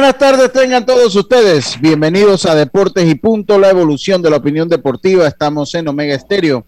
Buenas tardes, tengan todos ustedes. Bienvenidos a Deportes y Punto, la evolución de la opinión deportiva. Estamos en Omega Estéreo.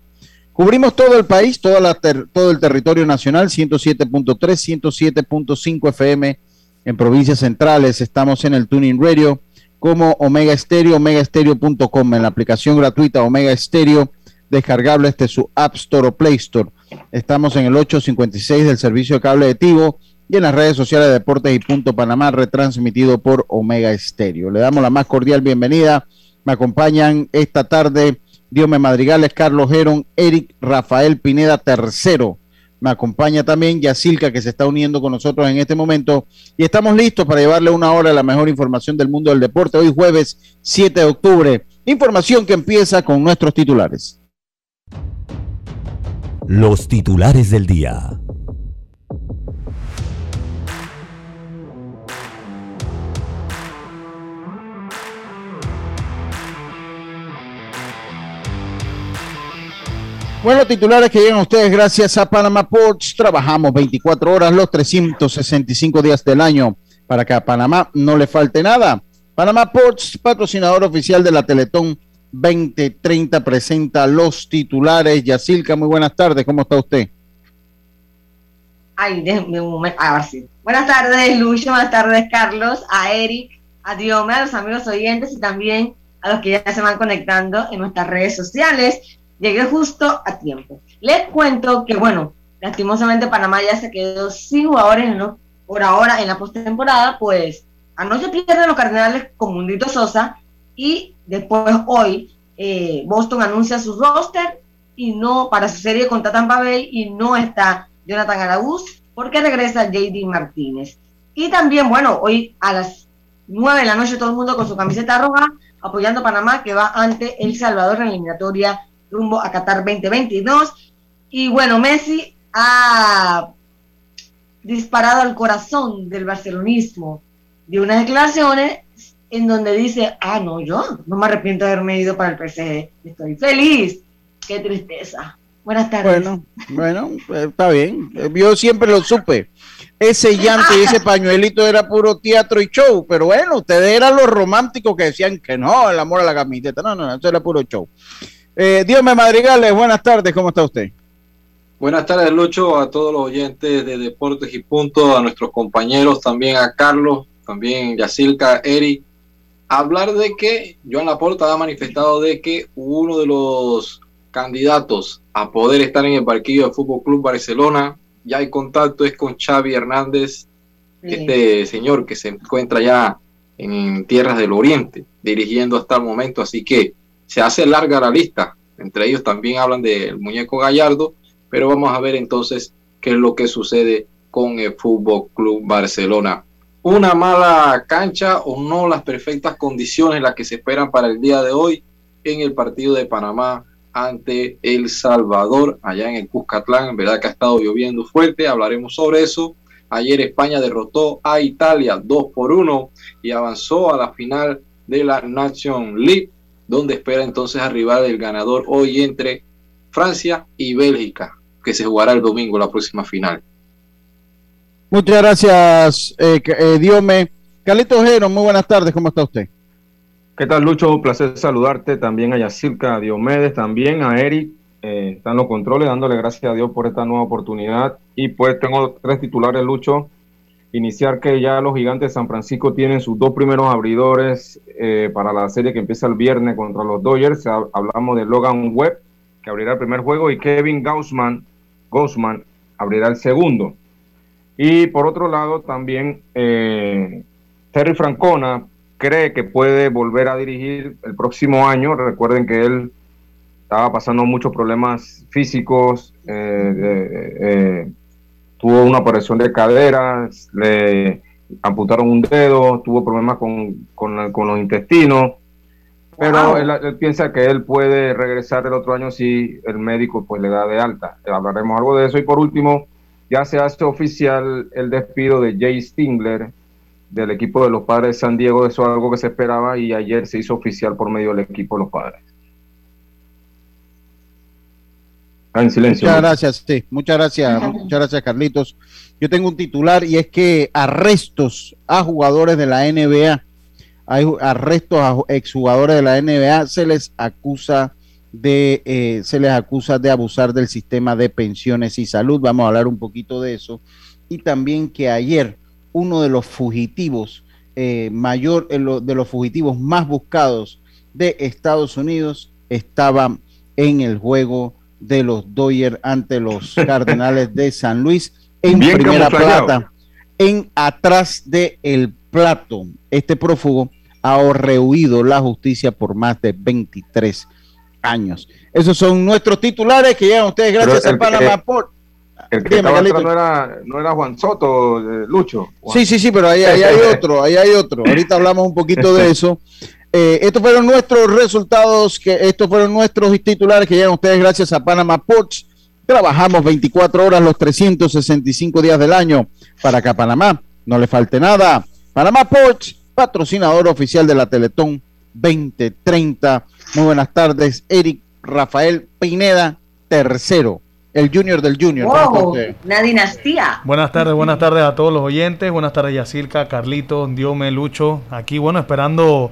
Cubrimos todo el país, toda la todo el territorio nacional, 107.3, 107.5 FM en provincias centrales. Estamos en el Tuning Radio como Omega Estéreo, omegaestereo.com, en la aplicación gratuita Omega Estéreo, descargable este su App Store o Play Store. Estamos en el 856 del servicio de cable de Tivo y en las redes sociales de Deportes y Punto Panamá, retransmitido por Omega Estéreo. Le damos la más cordial bienvenida. Me acompañan esta tarde Diome Madrigales, Carlos Gerón, Eric Rafael Pineda tercero. Me acompaña también Yacilca, que se está uniendo con nosotros en este momento. Y estamos listos para llevarle una hora la mejor información del mundo del deporte. Hoy jueves 7 de octubre. Información que empieza con nuestros titulares. Los titulares del día. Bueno, titulares que llegan a ustedes gracias a Panama Ports. Trabajamos 24 horas los 365 días del año para que a Panamá no le falte nada. Panama Ports, patrocinador oficial de la Teletón 2030, presenta los titulares. Yacilca, muy buenas tardes. ¿Cómo está usted? Ay, déjeme un momento. Ah, sí. Buenas tardes, Lucho. Buenas tardes, Carlos. A Eric, a Diome, a los amigos oyentes y también a los que ya se van conectando en nuestras redes sociales llegué justo a tiempo. Les cuento que, bueno, lastimosamente Panamá ya se quedó sin jugadores ¿no? por ahora en la postemporada, pues anoche pierden los Cardenales con Mundito Sosa y después hoy eh, Boston anuncia su roster y no para su serie contra Tampa Bay y no está Jonathan Araúz porque regresa JD Martínez. Y también, bueno, hoy a las 9 de la noche todo el mundo con su camiseta roja apoyando Panamá que va ante El Salvador en la eliminatoria rumbo a Qatar 2022. Y bueno, Messi ha disparado al corazón del barcelonismo de unas declaraciones en donde dice, ah, no, yo no me arrepiento de haberme ido para el PSG, estoy feliz, qué tristeza. Buenas tardes. Bueno, bueno, está bien, yo siempre lo supe. Ese llanto y ese pañuelito era puro teatro y show, pero bueno, ustedes eran los románticos que decían que no, el amor a la camiseta, no, no, no, eso era puro show. Eh, Dios Madrigales, buenas tardes, ¿cómo está usted? Buenas tardes, Lucho, a todos los oyentes de Deportes y Punto, a nuestros compañeros, también a Carlos, también Yacilca, Eric. Hablar de que Joan Laporta ha manifestado de que uno de los candidatos a poder estar en el barquillo del Fútbol Club Barcelona, ya hay contacto, es con Xavi Hernández, este señor que se encuentra ya en tierras del Oriente, dirigiendo hasta el momento, así que se hace larga la lista. Entre ellos también hablan del muñeco Gallardo, pero vamos a ver entonces qué es lo que sucede con el Fútbol Club Barcelona. Una mala cancha o no las perfectas condiciones las que se esperan para el día de hoy en el partido de Panamá ante El Salvador, allá en el Cuscatlán. verdad que ha estado lloviendo fuerte, hablaremos sobre eso. Ayer España derrotó a Italia 2 por 1 y avanzó a la final de la Nation League donde espera entonces arribar el ganador hoy entre Francia y Bélgica, que se jugará el domingo la próxima final. Muchas gracias, eh, eh Diome. Carlitos Ojero, muy buenas tardes, ¿cómo está usted? ¿Qué tal, Lucho? Un placer saludarte. También a Yacirca, a Diomedes, también a Eric. Eh, están los controles, dándole gracias a Dios por esta nueva oportunidad. Y pues tengo tres titulares, Lucho. Iniciar que ya los gigantes de San Francisco tienen sus dos primeros abridores eh, para la serie que empieza el viernes contra los Dodgers. Hablamos de Logan Webb, que abrirá el primer juego, y Kevin Gaussman, Gaussman abrirá el segundo. Y por otro lado, también eh, Terry Francona cree que puede volver a dirigir el próximo año. Recuerden que él estaba pasando muchos problemas físicos, eh, tuvo una operación de caderas, le amputaron un dedo, tuvo problemas con, los intestinos, pero él, piensa que él puede regresar el otro año si el médico pues le da de alta. Hablaremos algo de eso. Y por último, ya se hace oficial el despido de Jay Stingler del equipo de los padres de San Diego. Eso es algo que se esperaba y ayer se hizo oficial por medio del equipo de los padres. En silencio. Muchas gracias, sí, muchas gracias, muchas gracias, Carlitos. Yo tengo un titular y es que arrestos a jugadores de la NBA, hay arrestos a exjugadores de la NBA, se les acusa de, eh, se les acusa de abusar del sistema de pensiones y salud. Vamos a hablar un poquito de eso. Y también que ayer uno de los fugitivos eh, mayor, eh, de los fugitivos más buscados de Estados Unidos estaba en el juego de los Dodgers ante los Cardenales de San Luis en primera plata, en atrás de el plato. Este prófugo ha rehuido la justicia por más de 23 años. Esos son nuestros titulares que llegan ustedes gracias a Panamá por el que no era, no era Juan Soto, eh, Lucho. Sí, sí, sí, pero ahí, ahí hay otro, ahí hay otro. Ahorita hablamos un poquito de eso. Eh, estos fueron nuestros resultados, que estos fueron nuestros titulares que llegan a ustedes gracias a Panama Ports. Trabajamos 24 horas los 365 días del año para que a Panamá no le falte nada. Panamá Ports, patrocinador oficial de la Teletón 2030. Muy buenas tardes, Eric Rafael Pineda, tercero, el junior del junior. Wow, una dinastía. Buenas tardes, buenas tardes a todos los oyentes. Buenas tardes, Yacirca, Carlito, Diome, Lucho. Aquí, bueno, esperando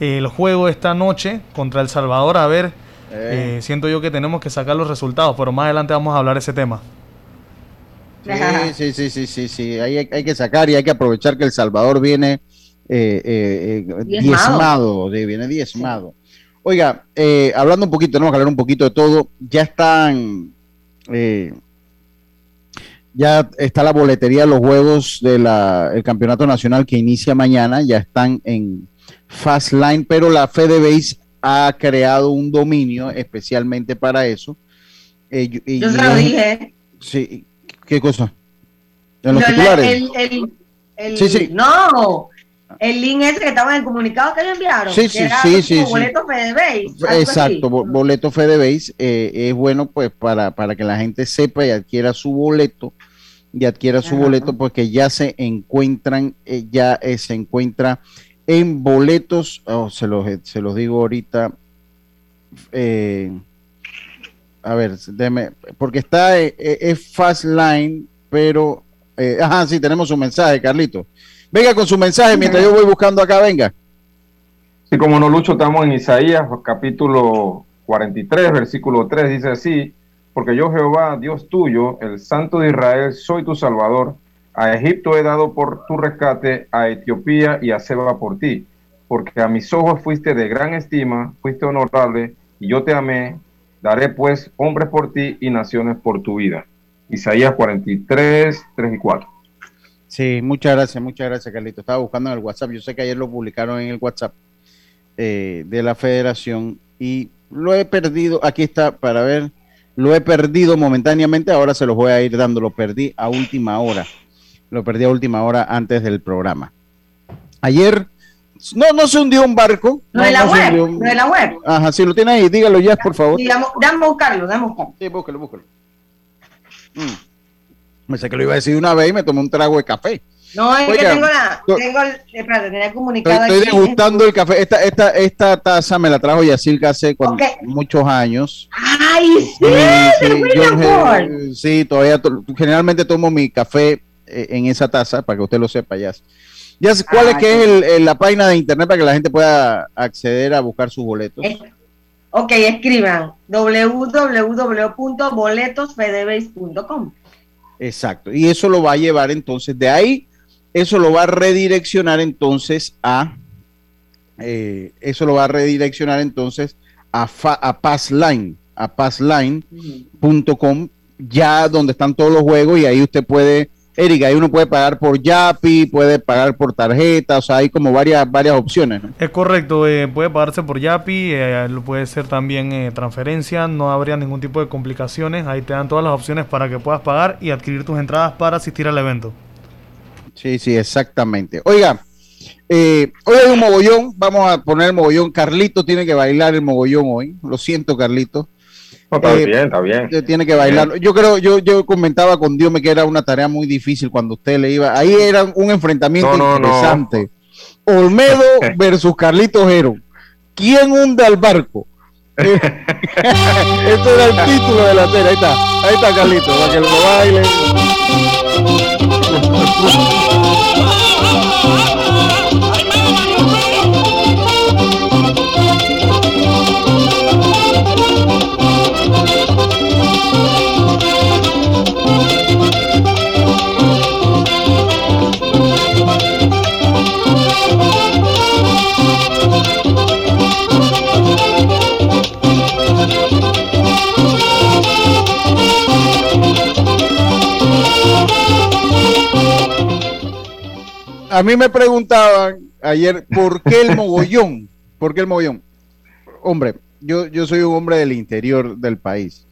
el juego esta noche contra El Salvador. A ver, eh. Eh, siento yo que tenemos que sacar los resultados, pero más adelante vamos a hablar de ese tema. Sí, sí, sí, sí, sí, Hay, hay, que sacar y hay que aprovechar que El Salvador viene eh, diezmado, viene diezmado. Oiga, hablando un poquito, tenemos que hablar un poquito de todo. Ya están, ya está la boletería de los juegos del campeonato nacional que inicia mañana. Ya están en Fastline, pero la FedeBase ha creado un dominio especialmente para eso. Eh, yo, se lo dije. Sí, ¿qué cosa? ¿En los titulares? El, sí, sí. No, el link ese que estaba en el comunicado que le enviaron. Sí, sí, sí, sí, Boleto FedeBase. Exacto, boleto FedeBase eh, es bueno pues para, para que la gente sepa y adquiera su boleto y adquiera su boleto porque ya se encuentran, eh, ya se encuentra en boletos, oh, se, los, se los digo ahorita, eh, a ver, déme, porque está, eh, eh, es Fast Line, pero, ajá, sí, tenemos un mensaje, Carlito. Venga con su mensaje mientras yo voy buscando acá, venga. Sí, como no, Lucho, estamos en Isaías, capítulo 43, versículo 3, dice así, porque yo Jehová, Dios tuyo, el Santo de Israel, soy tu Salvador a Egipto he dado por tu rescate, a Etiopía y a Seba por ti, porque a mis ojos fuiste de gran estima, fuiste honorable, y yo te amé. Daré pues hombres por ti y naciones por tu vida. Isaías 43, 3 y 4. Sí, muchas gracias, muchas gracias, Carlito. Estaba buscando en el WhatsApp. Yo sé que ayer lo publicaron en el WhatsApp eh, de la federación y lo he perdido. Aquí está para ver. Lo he perdido momentáneamente. Ahora se los voy a ir dando. Lo perdí a última hora. Lo perdí a última hora antes del programa. Ayer no, no se hundió un barco. No, de la web. No de la web. Ajá, si lo tiene ahí, dígalo ya, por favor. Sí, dame buscarlo, dame buscarlo. Sí, búscalo, búscalo. Mm. Me sé que lo iba a decir una vez y me tomé un trago de café. No, es que tengo la. Tengo el, espérate, tenía comunicado. Estoy, estoy degustando el café. Esta, esta, esta taza me la trajo Yacirca hace muchos años. ¡Ay, sí! sí, yo, sí todavía. Generalmente tomo mi café en esa taza, para que usted lo sepa ya. ya ¿Cuál es ah, que es la página de internet para que la gente pueda acceder a buscar sus boletos? ok, escriban www.boletosfedebase.com. Exacto, y eso lo va a llevar entonces de ahí eso lo va a redireccionar entonces a, eh, eso lo va a redireccionar entonces a, a Passline, a passline.com, ya donde están todos los juegos y ahí usted puede Erika, ahí uno puede pagar por Yapi, puede pagar por tarjeta, o sea, hay como varias, varias opciones. Es correcto, eh, puede pagarse por Yapi, eh, puede ser también eh, transferencia, no habría ningún tipo de complicaciones, ahí te dan todas las opciones para que puedas pagar y adquirir tus entradas para asistir al evento. Sí, sí, exactamente. Oiga, hoy hay un mogollón, vamos a poner el mogollón, Carlito tiene que bailar el mogollón hoy, lo siento Carlito está eh, bien, está bien. Tiene que bailar. Yo creo, yo, yo comentaba con Dios que era una tarea muy difícil cuando usted le iba. Ahí era un enfrentamiento interesante. Olmedo versus Carlitos Jero. ¿Quién hunde al barco? este era el título de la serie. Ahí está, ahí está Carlitos, para que lo baile. a mí me preguntaban ayer por qué el mogollón, por qué el mogollón. Hombre, yo, yo soy un hombre del interior del país.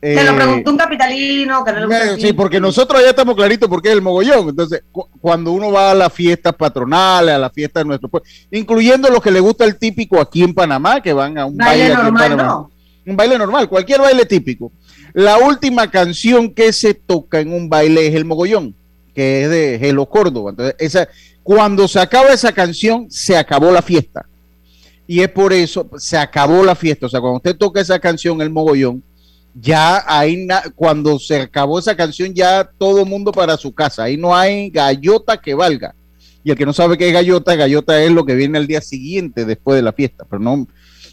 Se lo eh, preguntó un capitalino. Que sí, porque nosotros ya estamos claritos por qué es el mogollón. Entonces, cuando uno va a las fiestas patronales, a las fiestas de nuestro pueblo, incluyendo los que le gusta el típico aquí en Panamá, que van a un baile, normal, Un baile normal, cualquier baile típico. La última canción que se toca en un baile es el mogollón que es de Gelo Córdoba. Entonces, esa, cuando se acaba esa canción, se acabó la fiesta. Y es por eso, se acabó la fiesta. O sea, cuando usted toca esa canción, el mogollón, ya ahí, cuando se acabó esa canción, ya todo mundo para su casa. Ahí no hay gallota que valga. Y el que no sabe qué es gallota, gallota es lo que viene al día siguiente después de la fiesta. Pero no.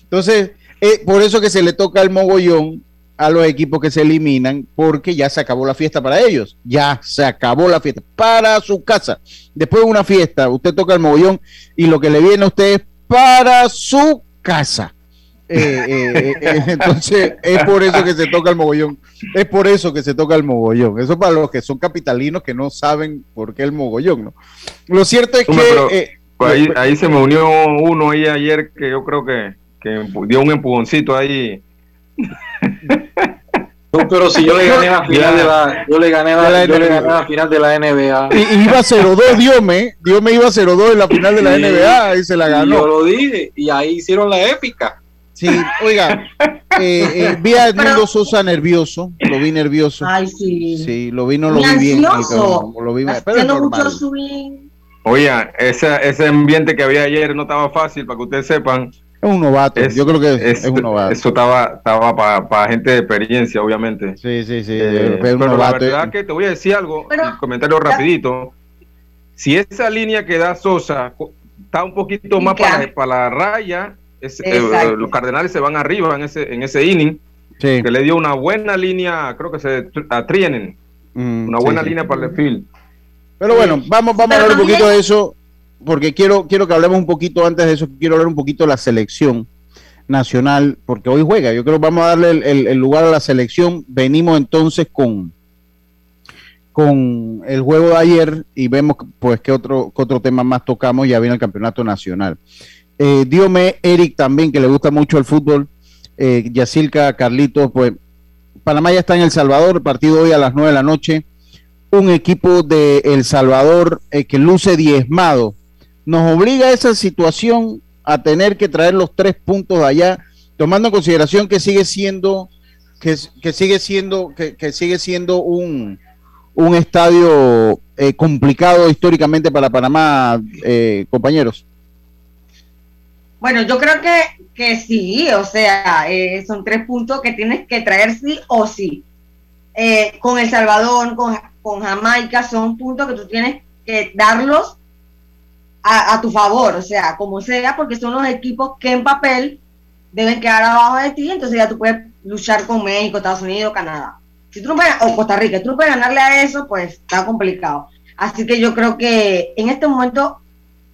Entonces, eh, por eso que se le toca el mogollón a los equipos que se eliminan porque ya se acabó la fiesta para ellos. Ya se acabó la fiesta para su casa. Después de una fiesta, usted toca el mogollón y lo que le viene a usted es para su casa. Eh, eh, eh, entonces es por eso que se toca el mogollón. Es por eso que se toca el mogollón. Eso para los que son capitalinos que no saben por qué el mogollón, ¿no? Lo cierto es que... Pues ahí, se me unió uno ahí ayer que yo creo que, que dio un empujoncito ahí no, pero si yo le gané la final de la, yo le gané la, yo le gané la final de la NBA. Y, iba 0-2, Dios me, Dios me iba 0-2 en la final de la NBA y se la ganó. Yo lo dije, y ahí hicieron la épica. Sí, oiga, eh, eh, vi a Edmundo Sosa nervioso, lo vi nervioso. Ay, sí. Sí, lo vi, no lo vi bien. Lo vi, pero es normal. Oiga, ese, ese ambiente que había ayer no estaba fácil, para que ustedes sepan es un novato, yo creo que es, un novato. Eso estaba, estaba para gente de experiencia, obviamente. Sí, sí, sí. Eh, pero la verdad que te voy a decir algo, un comentario rapidito. Si esa línea que da Sosa está un poquito más para, para, la raya, eh, los Cardenales se van arriba en ese, en ese inning, que le dio una buena línea, creo que se a Trienen, mm, una buena línea para el field. Pero bueno, vamos, vamos a hablar un poquito de eso porque quiero, quiero que hablemos un poquito antes de eso, quiero hablar un poquito de la selección nacional, porque hoy juega. Yo creo que vamos a darle el, lugar a la selección. Venimos entonces con, con el juego de ayer y vemos pues qué otro, otro tema más tocamos. Ya viene el campeonato nacional. Eh, dígame, Eric también, que le gusta mucho el fútbol. Eh, Yacilca, Carlitos, pues Panamá ya está en El Salvador, partido hoy a las nueve de la noche. Un equipo de El Salvador eh, que luce diezmado nos obliga a esa situación a tener que traer los tres puntos de allá, tomando en consideración que sigue siendo, que, sigue siendo, que, sigue siendo un, un estadio eh, complicado históricamente para Panamá, eh, compañeros. Bueno, yo creo que, que sí, o sea, eh, son tres puntos que tienes que traer sí o sí. con El Salvador, con, con Jamaica, son puntos que tú tienes que darlos a, tu favor, o sea, como sea, porque son los equipos que en papel deben quedar abajo de ti, entonces ya tú puedes luchar con México, Estados Unidos, Canadá. Si tú no o Costa Rica, si tú puedes ganarle a eso, pues está complicado. Así que yo creo que en este momento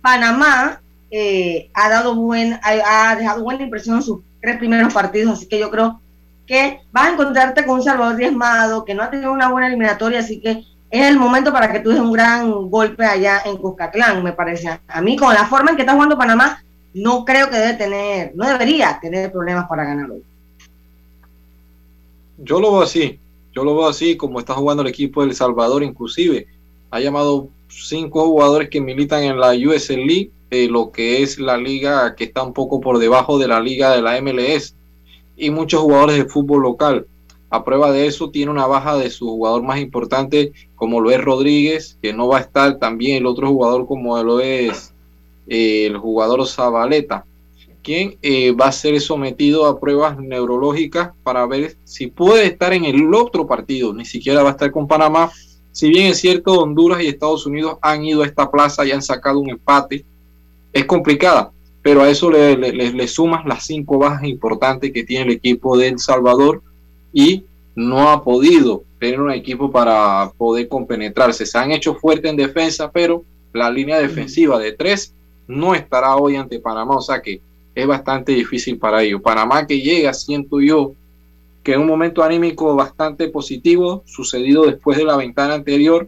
Panamá eh, ha dado buen, ha, dejado buena impresión en sus tres primeros partidos, así que yo creo que vas a encontrarte con un Salvador diezmado, que no ha tenido una buena eliminatoria, así que es el momento para que tú des un gran golpe allá en Cuscatlán, me parece. A mí, con la forma en que está jugando Panamá, no creo que debe tener, no debería tener problemas para ganar hoy. Yo lo veo así, yo lo veo así como está jugando el equipo de El Salvador, inclusive ha llamado cinco jugadores que militan en la USL League, eh, lo que es la liga que está un poco por debajo de la liga de la MLS, y muchos jugadores de fútbol local. A prueba de eso, tiene una baja de su jugador más importante, como lo es Rodríguez, que no va a estar también el otro jugador como lo es eh, el jugador Zabaleta, quien eh, va a ser sometido a pruebas neurológicas para ver si puede estar en el otro partido. Ni siquiera va a estar con Panamá. Si bien es cierto, Honduras y Estados Unidos han ido a esta plaza y han sacado un empate, es complicada, pero a eso le, le, sumas las cinco bajas importantes que tiene el equipo de El Salvador y no ha podido tener un equipo para poder compenetrarse. Se han hecho fuerte en defensa, pero la línea defensiva de tres no estará hoy ante Panamá, o sea que es bastante difícil para ellos. Panamá que llega, siento yo, que en un momento anímico bastante positivo, sucedido después de la ventana anterior,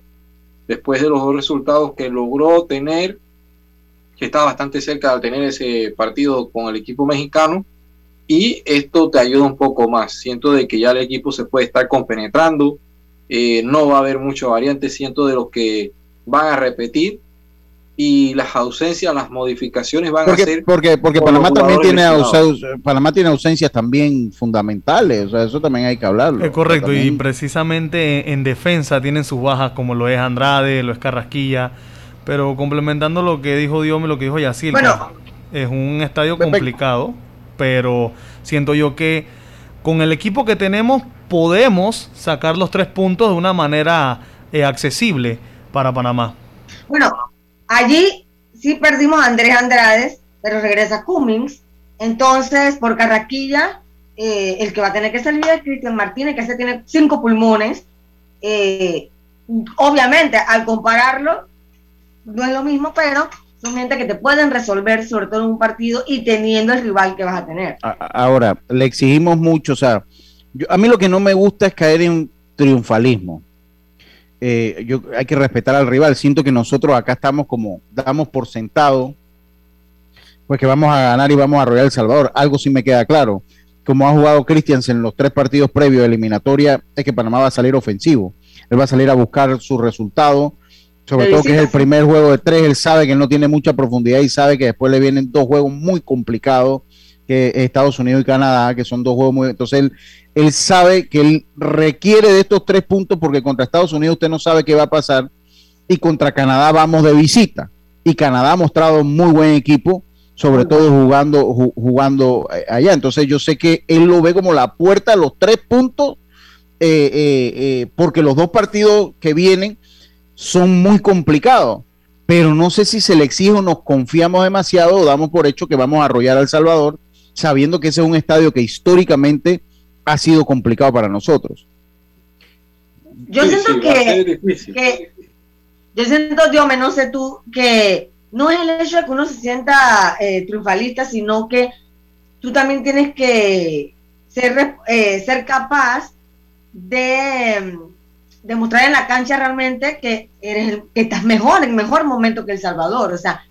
después de los dos resultados que logró tener, que estaba bastante cerca de tener ese partido con el equipo mexicano, y esto te ayuda un poco más. Siento de que ya el equipo se puede estar compenetrando, eh, no va a haber mucha variante, siento de los que van a repetir y las ausencias, las modificaciones van a ser porque porque Panamá también tiene ausencias, Panamá tiene ausencias también fundamentales, o sea, eso también hay que hablarlo. Es correcto y precisamente en defensa tienen sus bajas como lo es Andrade, lo es Carrasquilla, pero complementando lo que dijo Diome, lo que dijo Yacil, es un estadio complicado, pero siento yo que con el equipo que tenemos podemos sacar los tres puntos de una manera eh, accesible para Panamá. Bueno, Allí sí perdimos a Andrés Andrade, pero regresa Cummings. Entonces, por Carraquilla, eh, el que va a tener que salir es Cristian Martínez, que se tiene cinco pulmones. Eh, obviamente, al compararlo, no es lo mismo, pero gente que te pueden resolver, sobre todo en un partido y teniendo el rival que vas a tener. Ahora, le exigimos mucho, o sea, a mí lo que no me gusta es caer en triunfalismo. Eh, yo, hay que respetar al rival. Siento que nosotros acá estamos como, damos por sentado, pues que vamos a ganar y vamos a arrollar El Salvador. Algo sí me queda claro. Como ha jugado Christians en los tres partidos previos de eliminatoria, es que Panamá va a salir ofensivo. Él va a salir a buscar su resultado, sobre todo que es el primer juego de tres. Él sabe que no tiene mucha profundidad y sabe que después le vienen dos juegos muy complicados que Estados Unidos y Canadá, que son dos juegos muy... Entonces él, él sabe que él requiere de estos tres puntos porque contra Estados Unidos usted no sabe qué va a pasar y contra Canadá vamos de visita. Y Canadá ha mostrado muy buen equipo, sobre todo jugando, jugando eh, allá. Entonces yo sé que él lo ve como la puerta a los tres puntos, eh, eh, porque los dos partidos que vienen son muy complicados. Pero no sé si se le exige o nos confiamos demasiado o damos por hecho que vamos a arrollar a El Salvador sabiendo que ese es un estadio que históricamente ha sido complicado para nosotros. Yo siento que, yo siento, Dios, no sé tú, que no es el hecho de que uno se sienta eh, triunfalista, sino que tú también tienes que ser, eh, ser capaz de demostrar en la cancha realmente que eres que estás mejor, en mejor momento que El Salvador. O sea,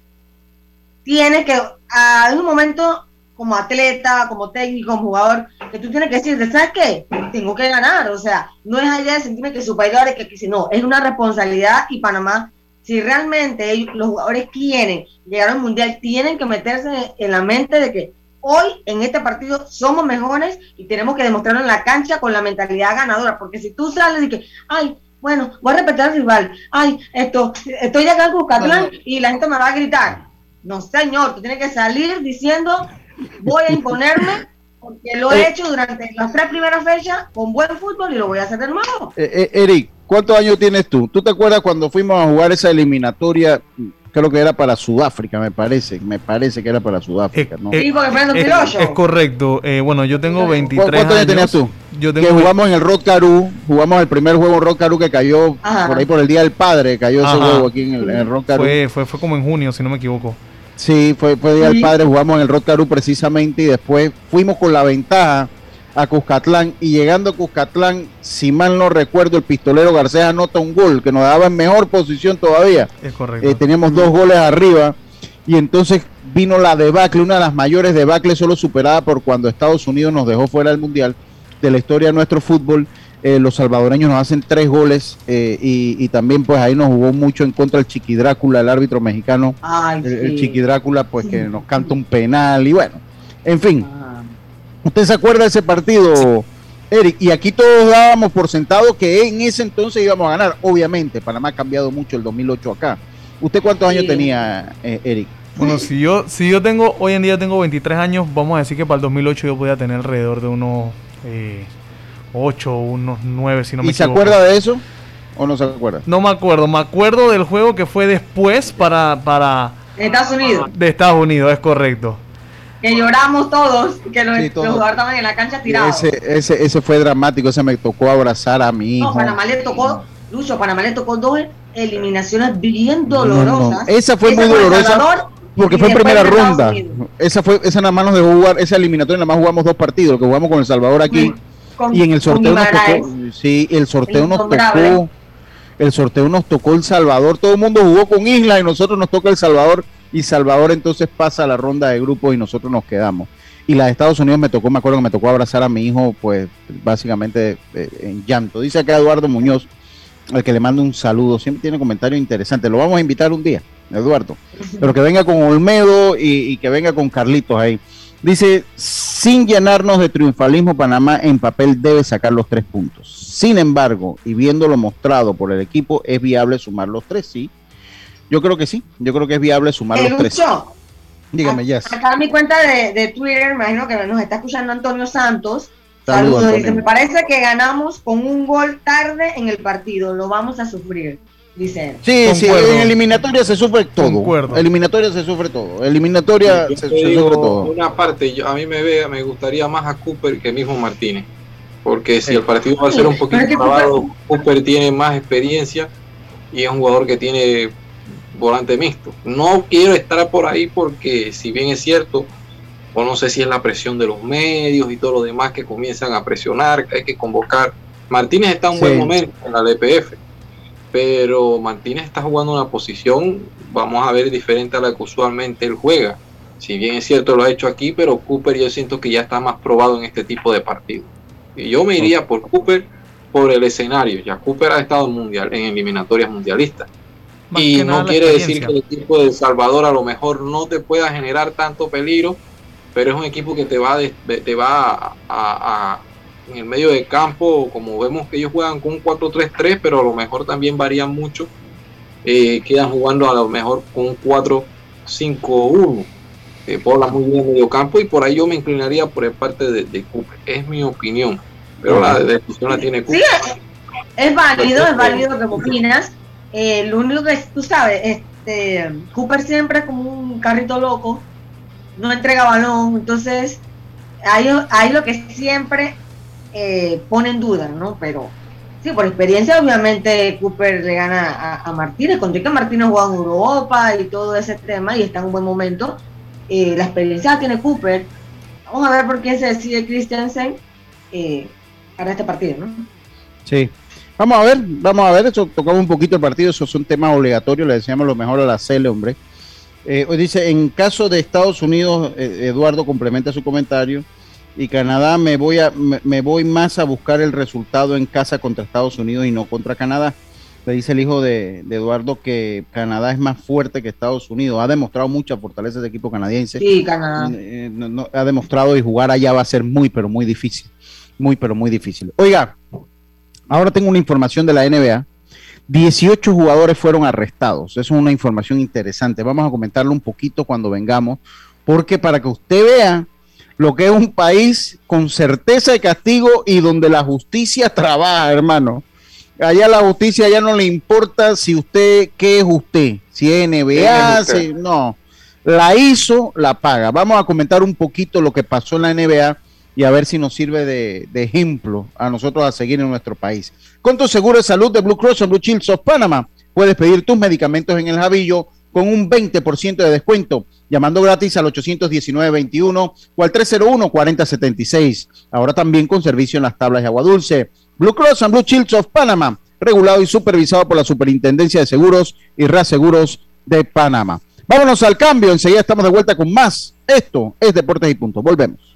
tienes que, a un momento como atleta, como técnico, como jugador, que tú tienes que decir, ¿sabes qué? Tengo que ganar, o sea, no es allá de sentirme que superior, que, que no, es una responsabilidad y Panamá, si realmente los jugadores quieren llegar al mundial, tienen que meterse en la mente de que hoy en este partido somos mejores y tenemos que demostrarlo en la cancha con la mentalidad ganadora, porque si tú sales y que, ay, bueno, voy a respetar al rival, ay, esto, estoy acá en Cuscatlán y la gente me va a gritar. No, señor, tú tienes que salir diciendo voy a imponerme porque lo he eh. hecho durante las tres primeras fechas con buen fútbol y lo voy a hacer de nuevo. Eh, eh, Eric, ¿cuántos años tienes tú? ¿Tú te acuerdas cuando fuimos a jugar esa eliminatoria? Creo que era para Sudáfrica, me parece, me parece que era para Sudáfrica, ¿no? Eh, es, correcto. Eh, bueno, yo tengo 23 ¿Cuántos años tenías tú? Yo tengo que jugamos en el Rock Caru, jugamos el primer juego en Rock Caru que cayó por ahí por el Día del Padre, cayó ese juego aquí en el, en Rock Caru. Fue, fue, fue como en junio, si no me equivoco. Sí, fue, fue Día del Padre, jugamos en el Rock Caru precisamente y después fuimos con la ventaja a Cuscatlán. Y llegando a Cuscatlán, si mal no recuerdo, el pistolero García anota un gol que nos daba en mejor posición todavía. Es correcto. Eh, teníamos dos goles arriba. Y entonces vino la debacle, una de las mayores debacles solo superada por cuando Estados Unidos nos dejó fuera del Mundial de la historia de nuestro fútbol. Eh, los salvadoreños nos hacen tres goles eh, y, también pues ahí nos jugó mucho en contra el Chiqui Drácula, el árbitro mexicano, el, Chiqui Drácula pues que nos canta un penal y bueno, en fin, ¿Usted se acuerda de ese partido, Eric? Y aquí todos dábamos por sentado que en ese entonces íbamos a ganar. Obviamente, Panamá ha cambiado mucho el 2008 acá. ¿Usted cuántos años tenía, eh, Eric? Bueno, si yo, si yo tengo, hoy en día tengo 23 años, vamos a decir que para el 2008 yo podía tener alrededor de unos eh, 8 o unos 9, si no me ¿Y se acuerda de eso? ¿O no se acuerda? No me acuerdo, me acuerdo del juego que fue después para... para Estados Unidos. De Estados Unidos, es correcto que lloramos todos, que los, jugadores estaban en la cancha tirados. Ese, ese, ese fue dramático, ese me tocó abrazar a mi hijo. No, Panamá le tocó, Lucho, Panamá le tocó dos eliminaciones bien dolorosas. Esa fue muy dolorosa. Porque fue en primera ronda. Esa fue, esa nada más nos dejó jugar, esa eliminatoria nada más jugamos dos partidos, que jugamos con El Salvador aquí. y en el sorteo nos tocó, sí, el sorteo nos tocó, el sorteo nos tocó El Salvador, todo el mundo jugó con Isla y nosotros nos toca El Salvador y Salvador entonces pasa a la ronda de grupos y nosotros nos quedamos. Y la de Estados Unidos me tocó, me acuerdo que me tocó abrazar a mi hijo, pues básicamente eh, en llanto. Dice acá Eduardo Muñoz, al que le mando un saludo, siempre tiene comentarios interesantes. Lo vamos a invitar un día, Eduardo, pero que venga con Olmedo y, y que venga con Carlitos ahí. Dice, sin llenarnos de triunfalismo, Panamá en papel debe sacar los tres puntos. Sin embargo, y viendo lo mostrado por el equipo, es viable sumar los tres, sí, yo creo que sí, yo creo que es viable sumar los tres. Dígame, ya. Acá en mi cuenta de, de Twitter, imagino que nos está escuchando Antonio Santos. Saludos. Dice, me parece que ganamos con un gol tarde en el partido, lo vamos a sufrir. Dice. Sí, sí, en eliminatoria se sufre todo. Eliminatoria se sufre todo. Eliminatoria se, sufre todo. Una parte, yo, a mí me, ve, me gustaría más a Cooper que mismo Martínez. Porque si el partido va a ser un poquito grabado, Cooper tiene más experiencia y es un jugador que tiene volante mixto. No quiero estar por ahí porque si bien es cierto, o no sé si es la presión de los medios y todo lo demás que comienzan a presionar, que hay que convocar. Martínez está en un buen momento en la DPF, pero Martínez está jugando una posición, vamos a ver, diferente a la que usualmente él juega. Si bien es cierto, lo ha hecho aquí, pero Cooper yo siento que ya está más probado en este tipo de partidos. Y yo me iría por Cooper por el escenario. Ya Cooper ha estado mundial, en eliminatorias mundialistas y no quiere decir que el equipo de Salvador a lo mejor no te pueda generar tanto peligro, pero es un equipo que te va, te va a, en el medio de campo, como vemos que ellos juegan con un 4-3-3, pero a lo mejor también varían mucho. Eh, quedan jugando a lo mejor con un 4-5-1. Eh, la muy bien en medio campo y por ahí yo me inclinaría por el parte de, de Cooper. Es mi opinión, pero la decisión la tiene Cooper. es válido, es válido que opinas eh, lo único que tú sabes, este, Cooper siempre es como un carrito loco, no entrega balón, entonces hay, lo que siempre eh, pone en duda, ¿no? Pero sí, por experiencia, obviamente Cooper le gana a, Martínez, con que Martínez juega en Europa y todo ese tema y está en un buen momento. Eh, la experiencia tiene Cooper. Vamos a ver por quién se decide Christensen para este partido, ¿no? Sí, Vamos a ver, vamos a ver, eso tocamos un poquito el partido, esos son temas obligatorios, le decíamos lo mejor a la CELE, hombre. Eh, hoy dice, en caso de Estados Unidos, eh, Eduardo complementa su comentario, y Canadá me voy, a, me, voy más a buscar el resultado en casa contra Estados Unidos y no contra Canadá. Le dice el hijo de, Eduardo que Canadá es más fuerte que Estados Unidos. Ha demostrado mucha fortaleza ese equipo canadiense. Sí, Canadá. Eh, ha demostrado y jugar allá va a ser muy, pero muy difícil. Muy, pero muy difícil. Oiga, Ahora tengo una información de la NBA. 18 jugadores fueron arrestados. Eso es una información interesante. Vamos a comentarlo un poquito cuando vengamos, porque para que usted vea lo que es un país con certeza de castigo y donde la justicia trabaja, hermano. allá la justicia ya no le importa si usted, ¿qué es usted? Si es NBA, si, no. La hizo, la paga. Vamos a comentar un poquito lo que pasó en la NBA y a ver si nos sirve de, ejemplo a nosotros a seguir en nuestro país. Con tu seguro de salud de Blue Cross and Blue Shield of Panama, puedes pedir tus medicamentos en el Javillo con un 20% de descuento, llamando gratis al 819-21 o al 301-4076. Ahora también con servicio en las tablas de agua dulce. Blue Cross and Blue Shields of Panama, regulado y supervisado por la Superintendencia de Seguros y Reaseguros de Panamá. Vámonos al cambio, enseguida estamos de vuelta con más. Esto es Deportes y Punto. Volvemos.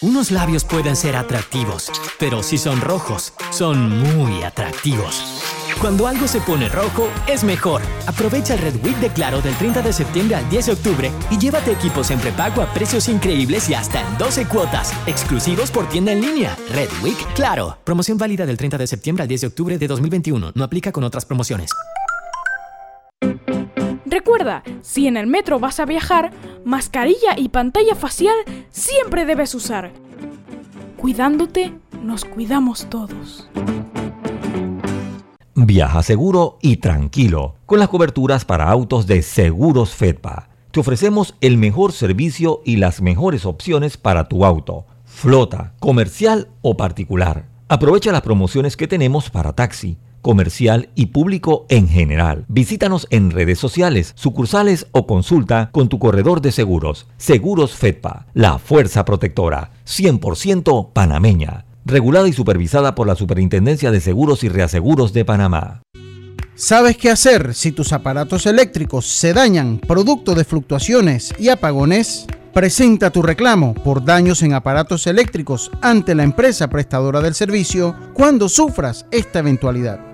Unos labios pueden ser atractivos, pero si son rojos, son muy atractivos. Cuando algo se pone rojo, es mejor. Aprovecha el Red Week de Claro del 30 de septiembre al 10 de octubre y llévate equipos en prepago a precios increíbles y hasta en 12 cuotas, exclusivos por tienda en línea. Red Week Claro. Promoción válida del 30 de septiembre al 10 de octubre de 2021. No aplica con otras promociones. Recuerda, si en el metro vas a viajar, mascarilla y pantalla facial siempre debes usar. Cuidándote, nos cuidamos todos. Viaja seguro y tranquilo con las coberturas para autos de Seguros Fedpa. Te ofrecemos el mejor servicio y las mejores opciones para tu auto, flota, comercial o particular. Aprovecha las promociones que tenemos para taxi comercial y público en general. Visítanos en redes sociales, sucursales o consulta con tu corredor de seguros. Seguros Fedpa, la fuerza protectora, 100% panameña, regulada y supervisada por la Superintendencia de Seguros y Reaseguros de Panamá. ¿Sabes qué hacer si tus aparatos eléctricos se dañan producto de fluctuaciones y apagones? Presenta tu reclamo por daños en aparatos eléctricos ante la empresa prestadora del servicio cuando sufras esta eventualidad.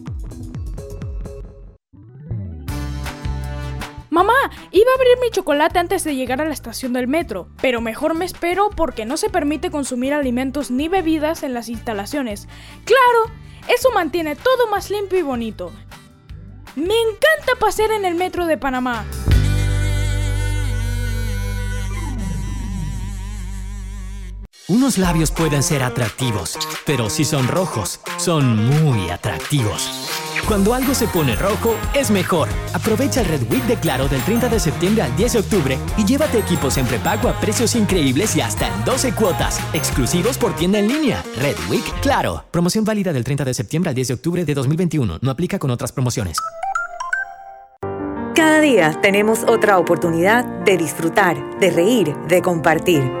Iba a abrir mi chocolate antes de llegar a la estación del metro, pero mejor me espero porque no se permite consumir alimentos ni bebidas en las instalaciones. Claro, eso mantiene todo más limpio y bonito. Me encanta pasear en el metro de Panamá. Unos labios pueden ser atractivos, pero si son rojos, son muy atractivos. Cuando algo se pone rojo, es mejor. Aprovecha el Red Week de Claro del 30 de septiembre al 10 de octubre y llévate equipos en prepago a precios increíbles y hasta en 12 cuotas, exclusivos por tienda en línea. Red Week Claro. Promoción válida del 30 de septiembre al 10 de octubre de 2021. No aplica con otras promociones. Cada día tenemos otra oportunidad de disfrutar, de reír, de compartir.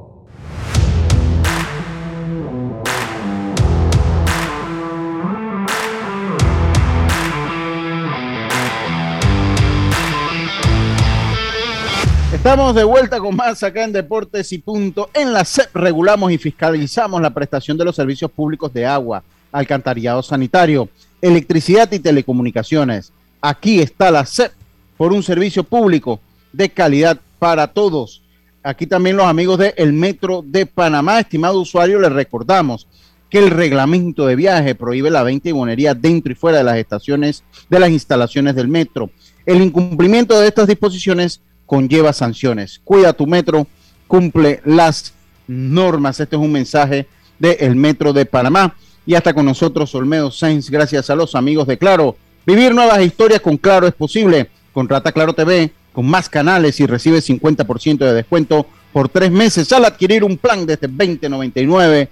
Estamos de vuelta con más acá en Deportes y Punto. En la CEP regulamos y fiscalizamos la prestación de los servicios públicos de agua, alcantarillado sanitario, electricidad y telecomunicaciones. Aquí está la CEP por un servicio público de calidad para todos. Aquí también los amigos del el Metro de Panamá. Estimado usuario, les recordamos que el reglamento de viaje prohíbe la venta y bonería dentro y fuera de las estaciones, de las instalaciones del metro. El incumplimiento de estas disposiciones conlleva sanciones. Cuida tu metro, cumple las normas. Este es un mensaje del Metro de Panamá. Y hasta con nosotros, Olmedo Sainz, gracias a los amigos de Claro. Vivir nuevas historias con Claro es posible. Contrata Claro TV con más canales y recibe 50% de descuento por tres meses al adquirir un plan desde 2099.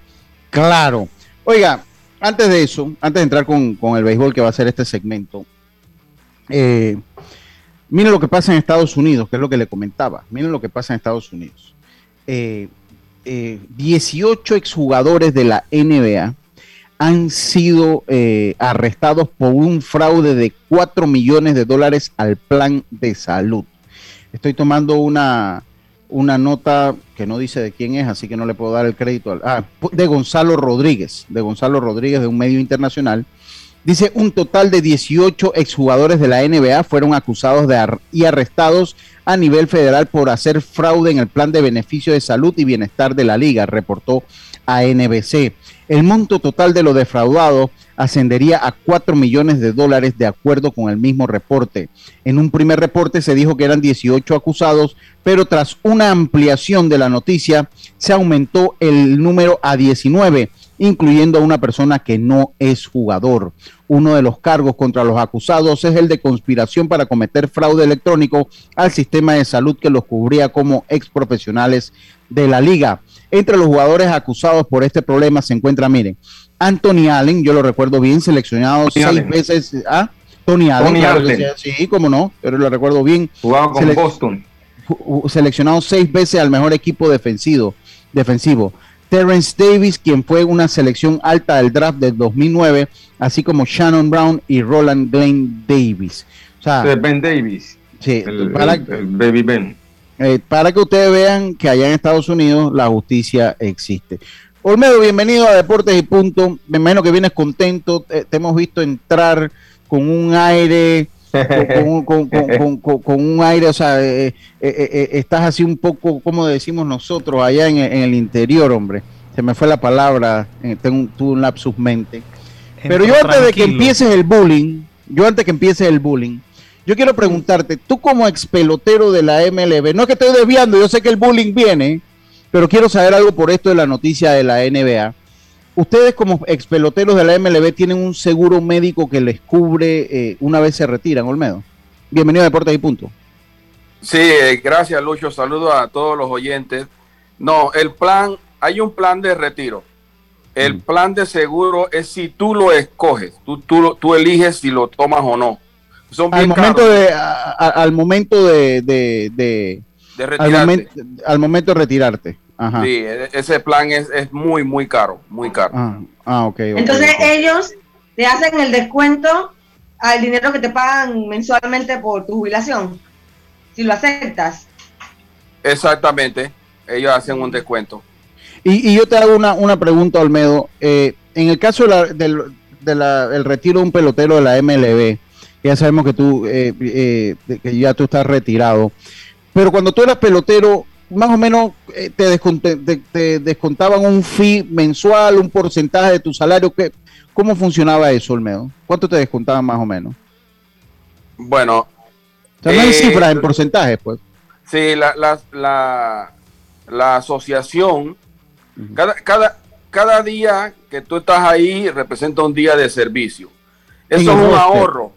Claro. Oiga, antes de eso, antes de entrar con, con el béisbol que va a ser este segmento, eh, Miren lo que pasa en Estados Unidos, que es lo que le comentaba. Miren lo que pasa en Estados Unidos. 18 eh, eh, exjugadores de la NBA han sido eh, arrestados por un fraude de 4 millones de dólares al plan de salud. Estoy tomando una, una nota que no dice de quién es, así que no le puedo dar el crédito. ah, de Gonzalo Rodríguez, de Gonzalo Rodríguez de un medio internacional Dice, un total de 18 exjugadores de la NBA fueron acusados de y arrestados a nivel federal por hacer fraude en el plan de beneficio de salud y bienestar de la liga, reportó a NBC. El monto total de lo defraudado ascendería a 4 millones de dólares de acuerdo con el mismo reporte. En un primer reporte se dijo que eran 18 acusados, pero tras una ampliación de la noticia se aumentó el número a 19 incluyendo a una persona que no es jugador. Uno de los cargos contra los acusados es el de conspiración para cometer fraude electrónico al sistema de salud que los cubría como ex profesionales de la liga. Entre los jugadores acusados por este problema se encuentra, miren, Anthony Allen, yo lo recuerdo bien, seleccionado seis veces. ¿ah? Tony Allen, sí, cómo no, pero lo recuerdo bien. Jugaba con Boston. Seleccionado seis veces al mejor equipo defensivo. defensivo. Terrence Davis, quien fue una selección alta del draft del 2009, así como Shannon Brown y Roland Glenn Davis. O sea, Ben Davis. Sí, para, el, Baby Ben. Eh, para que ustedes vean que allá en Estados Unidos la justicia existe. Olmedo, bienvenido a Deportes y Punto. Me imagino que vienes contento. te hemos visto entrar con un aire con, un aire, o sea, eh, eh, eh, estás así un poco, como decimos nosotros, allá en, el interior, hombre. Se me fue la palabra, tengo tuve un lapsus mente. Pero yo antes de que empieces el bullying, yo antes que empieces el bullying, yo quiero preguntarte, tú como ex pelotero de la MLB, no es que estoy desviando, yo sé que el bullying viene, pero quiero saber algo por esto de la noticia de la NBA ustedes como ex peloteros de la MLB tienen un seguro médico que les cubre eh, una vez se retiran, Olmedo. Bienvenido a Deportes y Punto. Sí, eh, gracias Lucho. Saludo a todos los oyentes. No, el plan, hay un plan de retiro. El mm. plan de seguro es si tú lo escoges, tú, tú, tú eliges si lo tomas o no. al, momento de, al momento de, de, al momento de retirarte. Sí, e, ese plan es, muy, muy caro, muy caro. Ah, ah ok. Entonces ellos te hacen el descuento al dinero que te pagan mensualmente por tu jubilación, si lo aceptas. Exactamente, ellos hacen un descuento. Y, yo te hago una, una pregunta, Olmedo. Eh, en el caso del, de retiro de un pelotero de la MLB, ya sabemos que tú, eh, eh, que ya tú estás retirado, pero cuando tú eras pelotero, más o menos eh, te, te, descontaban un fee mensual, un porcentaje de tu salario. ¿Qué, ¿Cómo funcionaba eso, Olmedo? ¿Cuánto te descontaban más o menos? Bueno. O no hay eh, cifras en porcentaje, pues. Sí, la, la, la, asociación, cada, cada, cada día que tú estás ahí representa un día de servicio. Eso es un ahorro.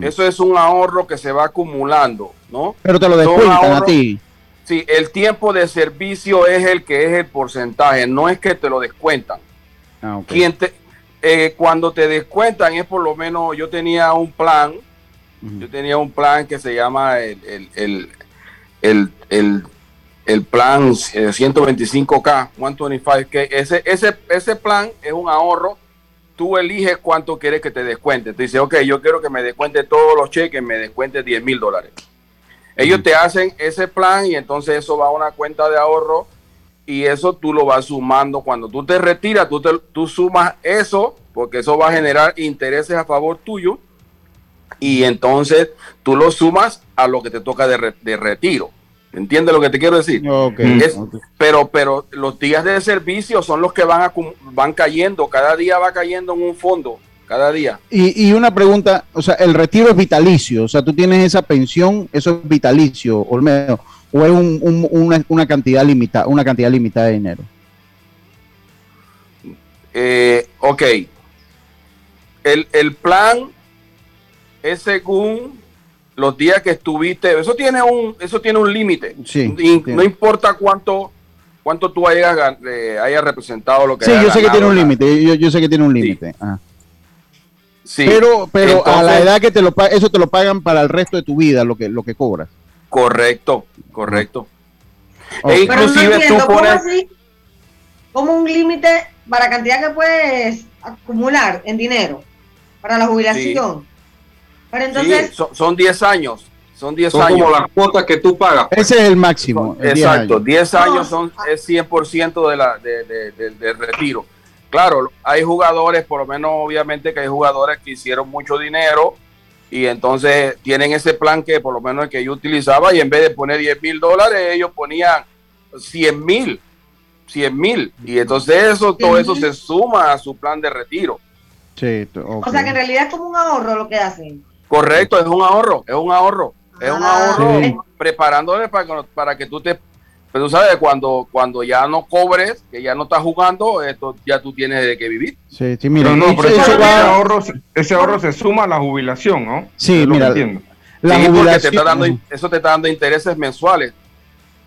Eso es un ahorro que se va acumulando, ¿no? Pero te lo descuentan a ti. Sí, el tiempo de servicio es el que es el porcentaje, no es que te lo descuentan. Ah, te, eh, cuando te descuentan es por lo menos, yo tenía un plan, yo tenía un plan que se llama el, el, el plan 125K, eh, 125, que ese, ese, ese plan es un ahorro tú eliges cuánto quieres que te descuente. Te dice, ok, yo quiero que me descuente todos los cheques, me descuente 10 mil dólares. Ellos te hacen ese plan y entonces eso va a una cuenta de ahorro y eso tú lo vas sumando. Cuando tú te retiras, tú, tú sumas eso porque eso va a generar intereses a favor tuyo y entonces tú lo sumas a lo que te toca de, de retiro. ¿Entiendes lo que te quiero decir? Pero, pero los días de servicio son los que van, a, van cayendo, cada día va cayendo en un fondo, cada día. Y, y, una pregunta, o sea, el retiro es vitalicio, o sea, tú tienes esa pensión, eso es vitalicio, Olmedo, o es una, una, cantidad limitada, una cantidad limitada de dinero. Eh, ok. El, el plan es según los días que estuviste, eso tiene un, eso tiene un límite. No importa cuánto, cuánto tú hayas, eh, representado lo que Sí, yo sé que tiene un límite, yo, sé que tiene un límite. Sí. Pero, pero a la edad que te lo eso te lo pagan para el resto de tu vida, lo que, lo que cobras. Correcto, correcto. E inclusive tú pones... como un límite para la cantidad que puedes acumular en dinero para la jubilación entonces... son 10 años. Son 10 años. como las cuotas que tú pagas. Pues. Ese es el máximo. Exacto, 10 años, son, es 100% de la, de, retiro. Claro, hay jugadores, por lo menos obviamente que hay jugadores que hicieron mucho dinero y entonces tienen ese plan que por lo menos el que yo utilizaba y en vez de poner 10 mil dólares, ellos ponían 100 mil, 100 mil. Y entonces eso, todo eso se suma a su plan de retiro. Sí, O sea que en realidad es como un ahorro lo que hacen. Correcto, es un ahorro, es un ahorro, es un ah, ahorro preparándole para, para que tú te pero tú sabes, cuando, cuando ya no cobres, que ya no estás jugando, esto ya tú tienes de qué vivir. Sí, sí, mira. No, pero ese, ahorro, ese ahorro se suma a la jubilación, ¿no? Sí, mira. La jubilación, te está dando, eso te está dando intereses mensuales.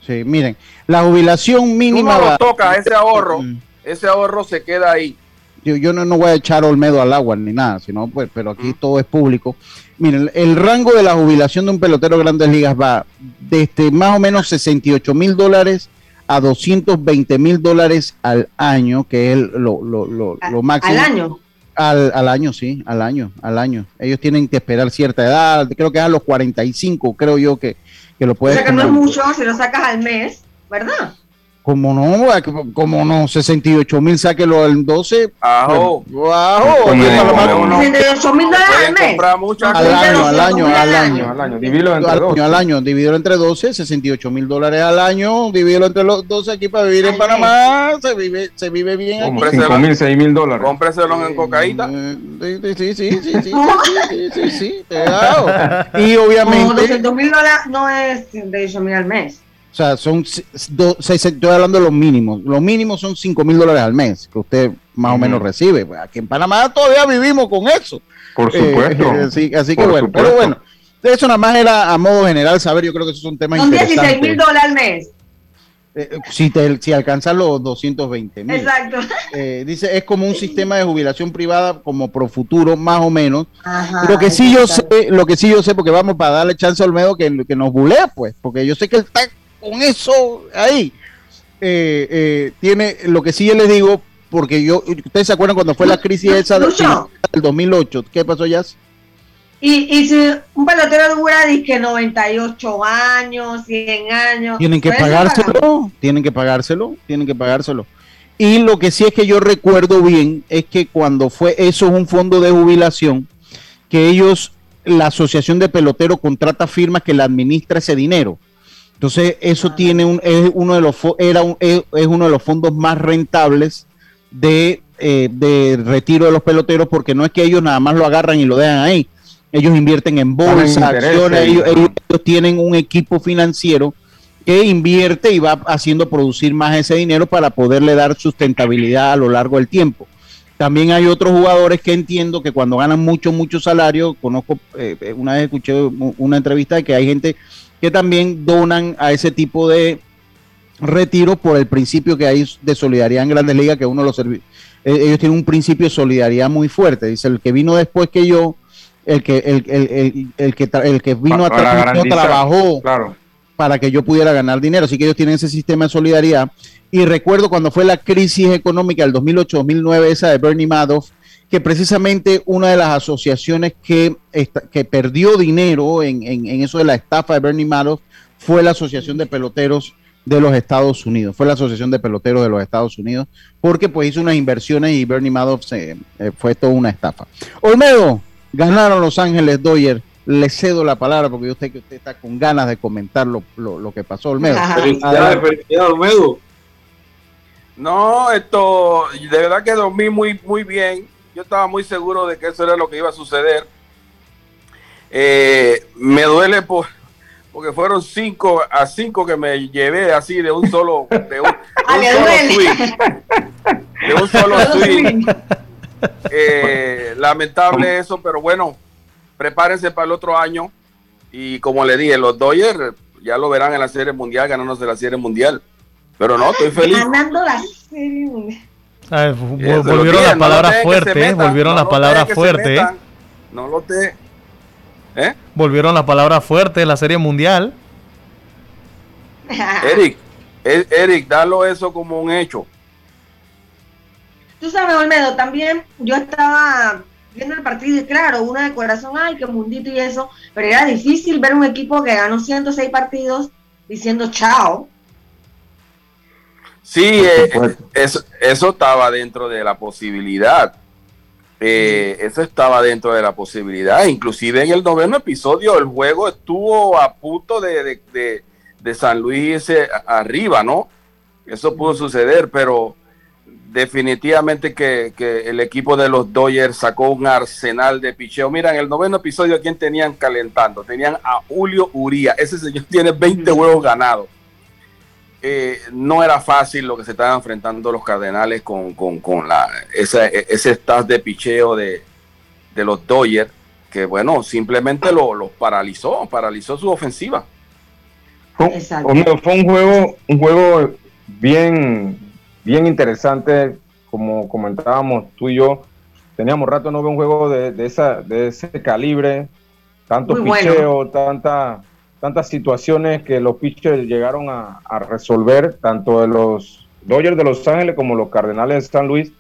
Sí, miren, la jubilación mínima. Tú no lo tocas, ese ahorro, mm. ese ahorro se queda ahí. Yo, yo no, no, voy a echar Olmedo al agua ni nada, sino pues, pero aquí mm. todo es público. Miren, el rango de la jubilación de un pelotero de grandes ligas va desde más o menos 68 mil dólares a 220 mil dólares al año, que es lo, lo, lo, lo máximo. ¿Al año? Al, al, año, sí, al año, al año. Ellos tienen que esperar cierta edad, creo que es a los 45, creo yo que, que lo puedes. O sea que no es mucho si lo sacas al mes, ¿verdad? Como no, como no, 68 mil, sáquelo al 12. Ajo. Ajo. 68 mil dólares al mes. Al año, al año, al año. Al año, divídelo entre 12. Al año, divídelo entre 12, 68 mil dólares al año, divídelo entre los 12 aquí para vivir en Panamá, se vive, se vive bien. Como 5 mil, 6 mil dólares. Cómpreselo en cocaína. Sí, sí, sí, sí, sí, sí, sí, sí, Y obviamente. 200 mil dólares no es 68 mil al mes. O sea, son, estoy hablando de los mínimos. Los mínimos son 5 mil dólares al mes que usted más o menos recibe. Pues aquí en Panamá todavía vivimos con eso. Por eh, supuesto. así, que bueno, pero bueno, eso nada más era a modo general saber. Yo creo que esos son temas interesantes. Son 16 mil dólares al mes. Eh, si, te, si alcanzas los 220 mil. Exacto. Eh, dice, es como un sistema de jubilación privada como pro futuro, más o menos. lo que sí yo sé, lo que sí yo sé, porque vamos para darle chance a Olmedo que, que nos bulea, pues, porque yo sé que él está con eso ahí. Eh, eh, tiene lo que sí yo les digo, porque yo, ustedes se acuerdan cuando fue la crisis esa del 2008, ¿qué pasó ya? Y, y si un pelotero dura que 98 años, 100 años, tienen que pagárselo, tienen que pagárselo, tienen que pagárselo. Y lo que sí es que yo recuerdo bien es que cuando fue eso es un fondo de jubilación que ellos la asociación de peloteros contrata firmas que le administra ese dinero Entonces, eso tiene un, es uno de los era un, es, uno de los fondos más rentables de, eh, de retiro de los peloteros, porque no es que ellos nada más lo agarran y lo dejan ahí. Ellos invierten en bolsa, acciones, ellos, tienen un equipo financiero que invierte y va haciendo producir más ese dinero para poderle dar sustentabilidad a lo largo del tiempo. También hay otros jugadores que entiendo que cuando ganan mucho, mucho salario, conozco, eh, eh, una vez escuché una entrevista de que hay gente que también donan a ese tipo de retiro por el principio que hay de solidaridad en Grandes Ligas, que uno los eh, ellos tienen un principio de solidaridad muy fuerte. Dice, el que vino después que yo, el que, el, el, el, que, el que vino atrás no trabajó para que yo pudiera ganar dinero. Así que ellos tienen ese sistema de solidaridad. Y recuerdo cuando fue la crisis económica del 2008-2009, esa de Bernie Madoff, que precisamente una de las asociaciones que, que perdió dinero en, en, eso de la estafa de Bernie Madoff fue la Asociación de Peloteros de los Estados Unidos. Fue la Asociación de Peloteros de los Estados Unidos, porque pues hizo unas inversiones y Bernie Madoff se, eh, fue toda una estafa. Olmedo, ganaron Los Ángeles Dodgers. Le cedo la palabra porque yo sé que usted está con ganas de comentar lo, lo, que pasó, Olmedo. Felicidades, felicidades, Olmedo. No, esto, de verdad que dormí muy, muy bien yo estaba muy seguro de que eso era lo que iba a suceder. Eh, me duele por, porque fueron cinco a cinco que me llevé así de un solo, de un, solo swing. De un solo swing. Eh, lamentable eso, pero bueno, prepárense para el otro año. Y como le dije, los Dodgers ya lo verán en la Serie Mundial, ganándose la Serie Mundial. Pero no, estoy feliz. Ganando la Serie Mundial volvieron las palabras fuertes, volvieron las palabras fuertes. No lo te. ¿Eh? Volvieron las palabras fuertes en la serie mundial. Eric, e, Eric, dalo eso como un hecho. Tú sabes, Olmedo, también yo estaba viendo el partido y claro, una de corazón, ay, qué mundito y eso, pero era difícil ver un equipo que ganó 106 partidos diciendo chao Sí, eh, eso, eso estaba dentro de la posibilidad. Eh, eso estaba dentro de la posibilidad. Inclusive en el noveno episodio el juego estuvo a punto de, San Luis eh, arriba, ¿no? Eso pudo suceder, pero definitivamente que, el equipo de los Dodgers sacó un arsenal de picheo. Mira, en el noveno episodio, ¿quién tenían calentando? Tenían a Julio Uría. Ese señor tiene 20 juegos ganados. Eh, no era fácil lo que se estaban enfrentando los Cardenales con, la, ese staff de picheo de, los Dodgers, que bueno, simplemente los lo paralizó, paralizó su ofensiva. Fue, un juego, un juego bien, bien interesante, como comentábamos tú y yo. Teníamos rato no ver un juego de, esa, de ese calibre, tanto picheo, tanta tantas situaciones que los pitchers llegaron a, resolver, tanto de los Dodgers de Los Ángeles como los Cardenales de San Luis.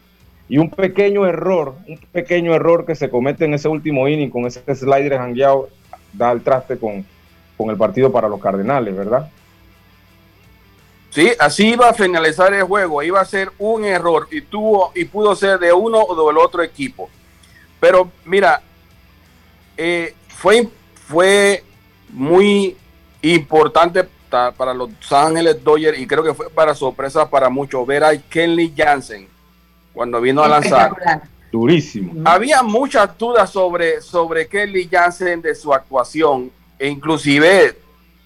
Y un pequeño error, un pequeño error que se comete en ese último inning con ese slider hangueado, da el traste con, con el partido para los Cardenales, ¿verdad? Sí, así iba a finalizar el juego, iba a ser un error y tuvo y pudo ser de uno o del otro equipo. Pero mira, eh, fue, fue muy importante para los Ángeles Dodgers y creo que fue para sorpresa para muchos ver a Kenley Jansen cuando vino a lanzar. Durísimo. Había muchas dudas sobre, sobre Kenley Jansen de su actuación e inclusive,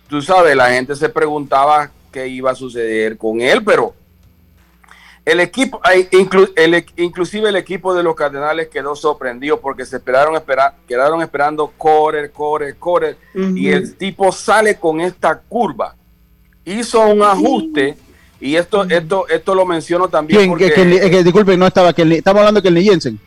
tú sabes, la gente se preguntaba qué iba a suceder con él, pero el equipo, el, inclusive el equipo de los Cardenales quedó sorprendido porque se esperaron esperar, quedaron esperando correr, correr, correr y el tipo sale con esta curva. Hizo un ajuste y esto, esto, esto lo menciono también. porque, que, disculpe, no estaba, que estamos hablando que el Jensen.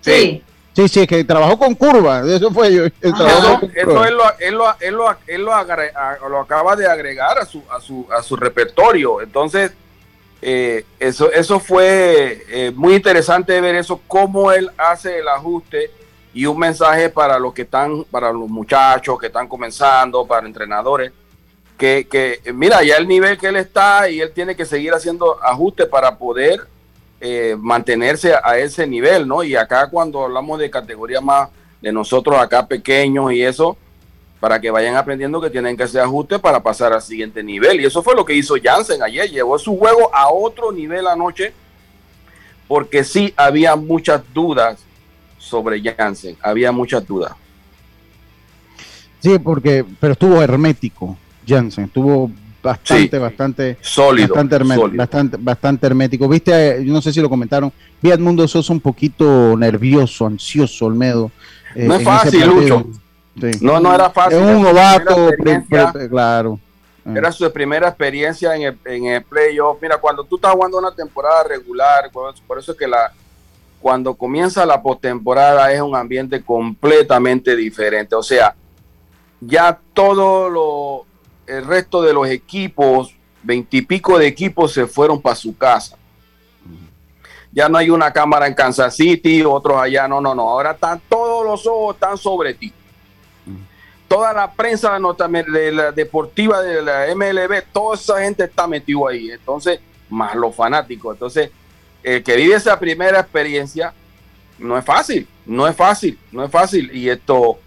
Sí. Sí, sí, que trabajó con curva, eso fue yo. Eso, él, lo, él, lo, él, lo, él lo, acaba de agregar a su, a su, a su repertorio. Entonces, eh, eso, eso fue eh, muy interesante ver eso, cómo él hace el ajuste y un mensaje para los que están, para los muchachos que están comenzando, para entrenadores, que, que mira, ya el nivel que él está y él tiene que seguir haciendo ajustes para poder eh, mantenerse a ese nivel, ¿no? Y acá cuando hablamos de categoría más de nosotros acá pequeños y eso, para que vayan aprendiendo que tienen que hacer ajustes para pasar al siguiente nivel. Y eso fue lo que hizo Jansen ayer, llevó su juego a otro nivel anoche, porque sí había muchas dudas sobre Jansen, había muchas dudas. Sí, porque, pero estuvo hermético Jansen, estuvo bastante, bastante sólido bastante, bastante, hermético. Viste, yo no sé si lo comentaron, vi a Edmundo Sosa un poquito nervioso, ansioso, Olmedo. Eh, no es fácil, Lucho. No, no era fácil. Es un novato, claro. Era su primera experiencia en el, en el playoff. Mira, cuando tú estás jugando una temporada regular, por eso es que la, cuando comienza la postemporada es un ambiente completamente diferente. O sea, ya todo lo, el resto de los equipos, veintipico de equipos se fueron para su casa. Ya no hay una cámara en Kansas City, otros allá, no, no, no. Ahora están todos los ojos están sobre ti. Toda la prensa de la deportiva de la MLB, toda esa gente está metido ahí. Entonces, más los fanáticos. Entonces, el que vive esa primera experiencia, no es fácil, no es fácil, no es fácil. Y esto,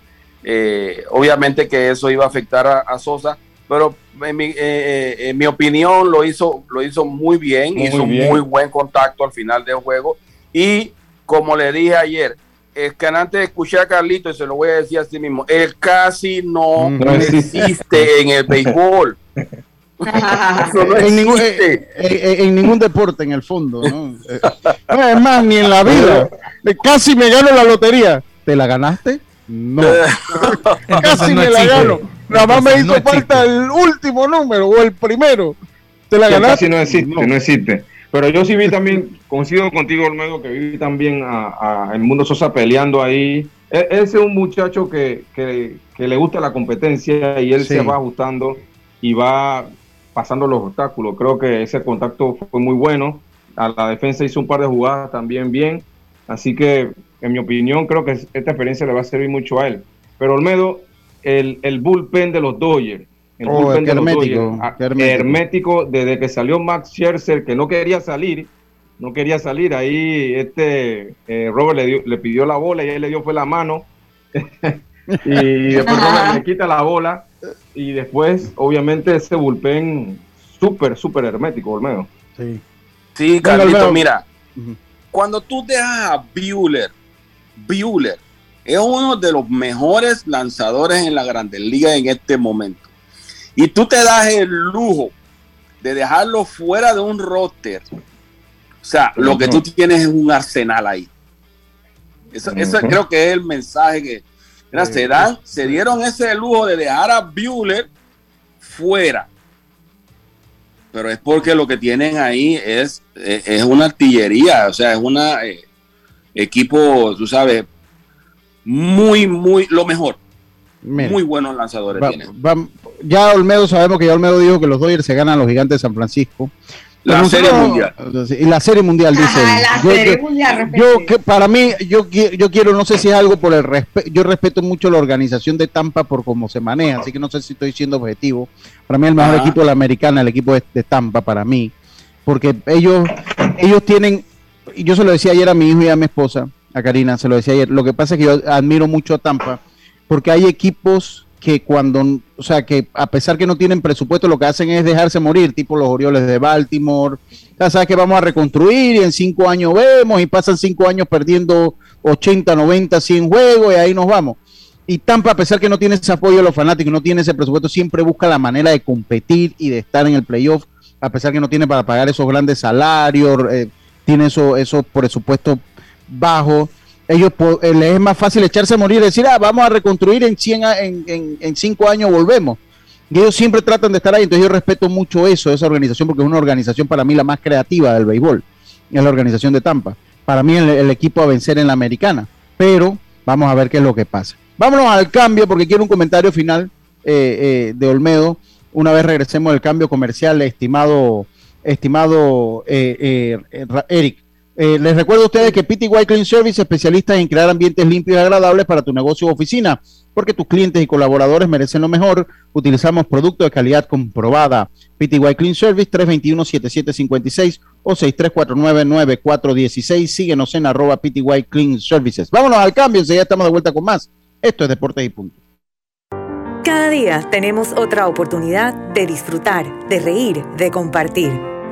eh, obviamente que eso iba a afectar a Sosa pero en mi, eh, eh, en mi, opinión lo hizo, lo hizo muy bien, hizo muy buen contacto al final del juego. Y como le dije ayer, es que antes de escuchar a Carlito, y se lo voy a decir así mismo, él casi no, mm. existe en el béisbol. en, ningún, eh, en, ningún, deporte en el fondo, ¿no? es más, ni en la vida. Casi me gano la lotería. ¿Te la ganaste? No. casi me la gano Nada más me hizo falta el último número o el primero. Te la ganaste. Casi no existe, no. existe. Pero yo sí vi también, coincido contigo, Olmedo, que vi también a, el Mundo Sosa peleando ahí. E, ese es un muchacho que, le gusta la competencia y él se va ajustando y va pasando los obstáculos. Creo que ese contacto fue muy bueno. A la defensa hizo un par de jugadas también bien. Así que, en mi opinión, creo que esta experiencia le va a servir mucho a él. Pero Olmedo, el, el bullpen de los Dodgers. El oh, bullpen de hermético, ah, hermético. desde que salió Max Scherzer, que no quería salir, no quería salir. Ahí este eh, Robert le, le pidió la bola y él le dio fue la mano. y después le quita la bola. Y después, obviamente, ese bullpen súper, súper hermético, Olmedo. Sí. Sí, Carlito, mira. Cuando tú dejas a Bueller, Bueller es uno de los mejores lanzadores en la Grandes Ligas en este momento. Y tú te das el lujo de dejarlo fuera de un roster. O sea, lo que tú tienes es un arsenal ahí. Eso, creo que es el mensaje que se, dan, se dieron ese lujo de dejar a Bueller fuera. Pero es porque lo que tienen ahí es, es, una artillería, o sea, es un eh, equipo, tú sabes, muy, muy, lo mejor. muy buenos lanzadores ya Olmedo sabemos que ya Olmedo dijo que los Dodgers se ganan a los gigantes de San Francisco. La serie mundial. Y la serie mundial, dice. la yo, serie mundial, yo, que para mí, yo, yo quiero, no sé si es algo por el respeto. Yo respeto mucho la organización de Tampa por cómo se maneja, así que no sé si estoy siendo objetivo. Para mí, el mejor equipo de la americana, el equipo de, de Tampa, para mí. Porque ellos, ellos tienen. Yo se lo decía ayer a mi hijo y a mi esposa a Karina, se lo decía ayer. Lo que pasa es que yo admiro mucho a Tampa porque hay equipos que cuando, o sea, que a pesar que no tienen presupuesto, lo que hacen es dejarse morir, tipo los Orioles de Baltimore. Ya sabes que vamos a reconstruir y en cinco años vemos y pasan cinco años perdiendo 80, 90, 100 juegos y ahí nos vamos. Y Tampa, a pesar que no tiene ese apoyo de los fanáticos, no tiene ese presupuesto, siempre busca la manera de competir y de estar en el playoff, a pesar que no tiene para pagar esos grandes salarios, eh, tiene esos eso presupuestos bajo, ellos eh, les es más fácil echarse a morir y decir, ah, vamos a reconstruir en, 100, en, en, cinco años, volvemos. Y ellos siempre tratan de estar ahí, entonces yo respeto mucho eso, esa organización, porque es una organización para mí la más creativa del béisbol, es la organización de Tampa. Para mí el, el equipo a vencer en la americana, pero vamos a ver qué es lo que pasa. Vámonos al cambio, porque quiero un comentario final eh, eh, de Olmedo, una vez regresemos del cambio comercial, estimado, estimado Eric. Eh, les recuerdo a ustedes que PTY Clean Service, especialista en crear ambientes limpios y agradables para tu negocio o oficina, porque tus clientes y colaboradores merecen lo mejor. Utilizamos productos de calidad comprobada. PTY Clean Service 321-7756 o 6349-9416. Síguenos en arroba PTY Clean Services. Vámonos al cambio, ya estamos de vuelta con más. Esto es Deportes y Punto. Cada día tenemos otra oportunidad de disfrutar, de reír, de compartir.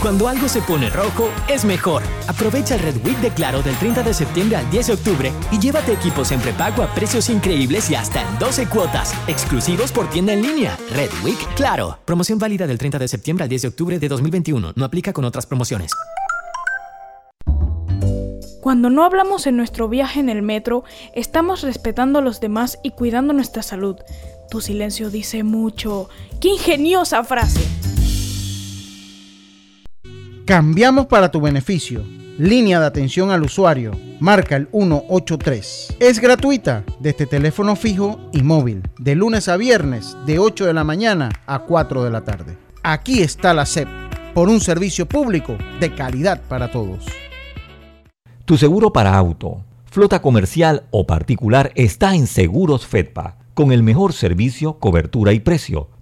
Cuando algo se pone rojo, es mejor. Aprovecha el Red Week de Claro del 30 de septiembre al 10 de octubre y llévate equipos en prepago a precios increíbles y hasta en 12 cuotas, exclusivos por tienda en línea. Red Week Claro. Promoción válida del 30 de septiembre al 10 de octubre de 2021. No aplica con otras promociones. Cuando no hablamos en nuestro viaje en el metro, estamos respetando a los demás y cuidando nuestra salud. Tu silencio dice mucho. ¡Qué ingeniosa frase! Cambiamos para tu beneficio. Línea de atención al usuario. Marca el 183. Es gratuita desde teléfono fijo y móvil. De lunes a viernes, de 8 de la mañana a 4 de la tarde. Aquí está la SEP. Por un servicio público de calidad para todos. Tu seguro para auto, flota comercial o particular está en Seguros Fedpa, con el mejor servicio, cobertura y precio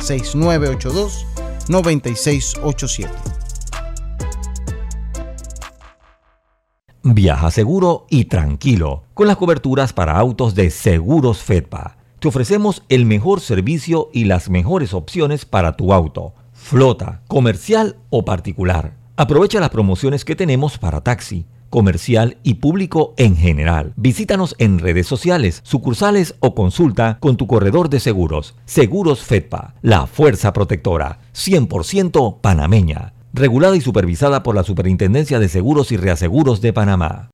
6982-9687. Viaja seguro y tranquilo con las coberturas para autos de Seguros Fedpa. Te ofrecemos el mejor servicio y las mejores opciones para tu auto, flota, comercial o particular. Aprovecha las promociones que tenemos para taxi comercial y público en general. Visítanos en redes sociales, sucursales o consulta con tu corredor de seguros. Seguros Fedpa, la fuerza protectora, 100% panameña, regulada y supervisada por la Superintendencia de Seguros y Reaseguros de Panamá.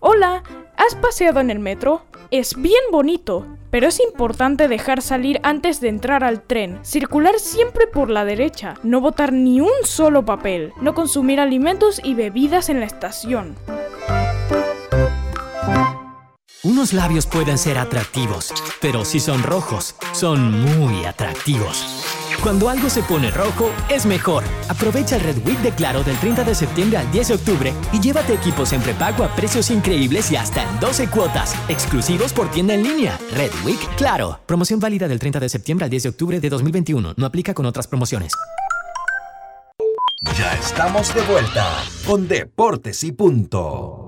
Hola, ¿has paseado en el metro? Es bien bonito pero es importante dejar salir antes de entrar al tren, circular siempre por la derecha, no botar ni un solo papel, no consumir alimentos y bebidas en la estación. Unos labios pueden ser atractivos, pero si son rojos, son muy atractivos. Cuando algo se pone rojo, es mejor. Aprovecha el Red Week de Claro del 30 de septiembre al 10 de octubre y llévate equipos en prepago a precios increíbles y hasta en 12 cuotas, exclusivos por tienda en línea. Red Week Claro. Promoción válida del 30 de septiembre al 10 de octubre de 2021. No aplica con otras promociones. Ya estamos de vuelta con Deportes y Punto.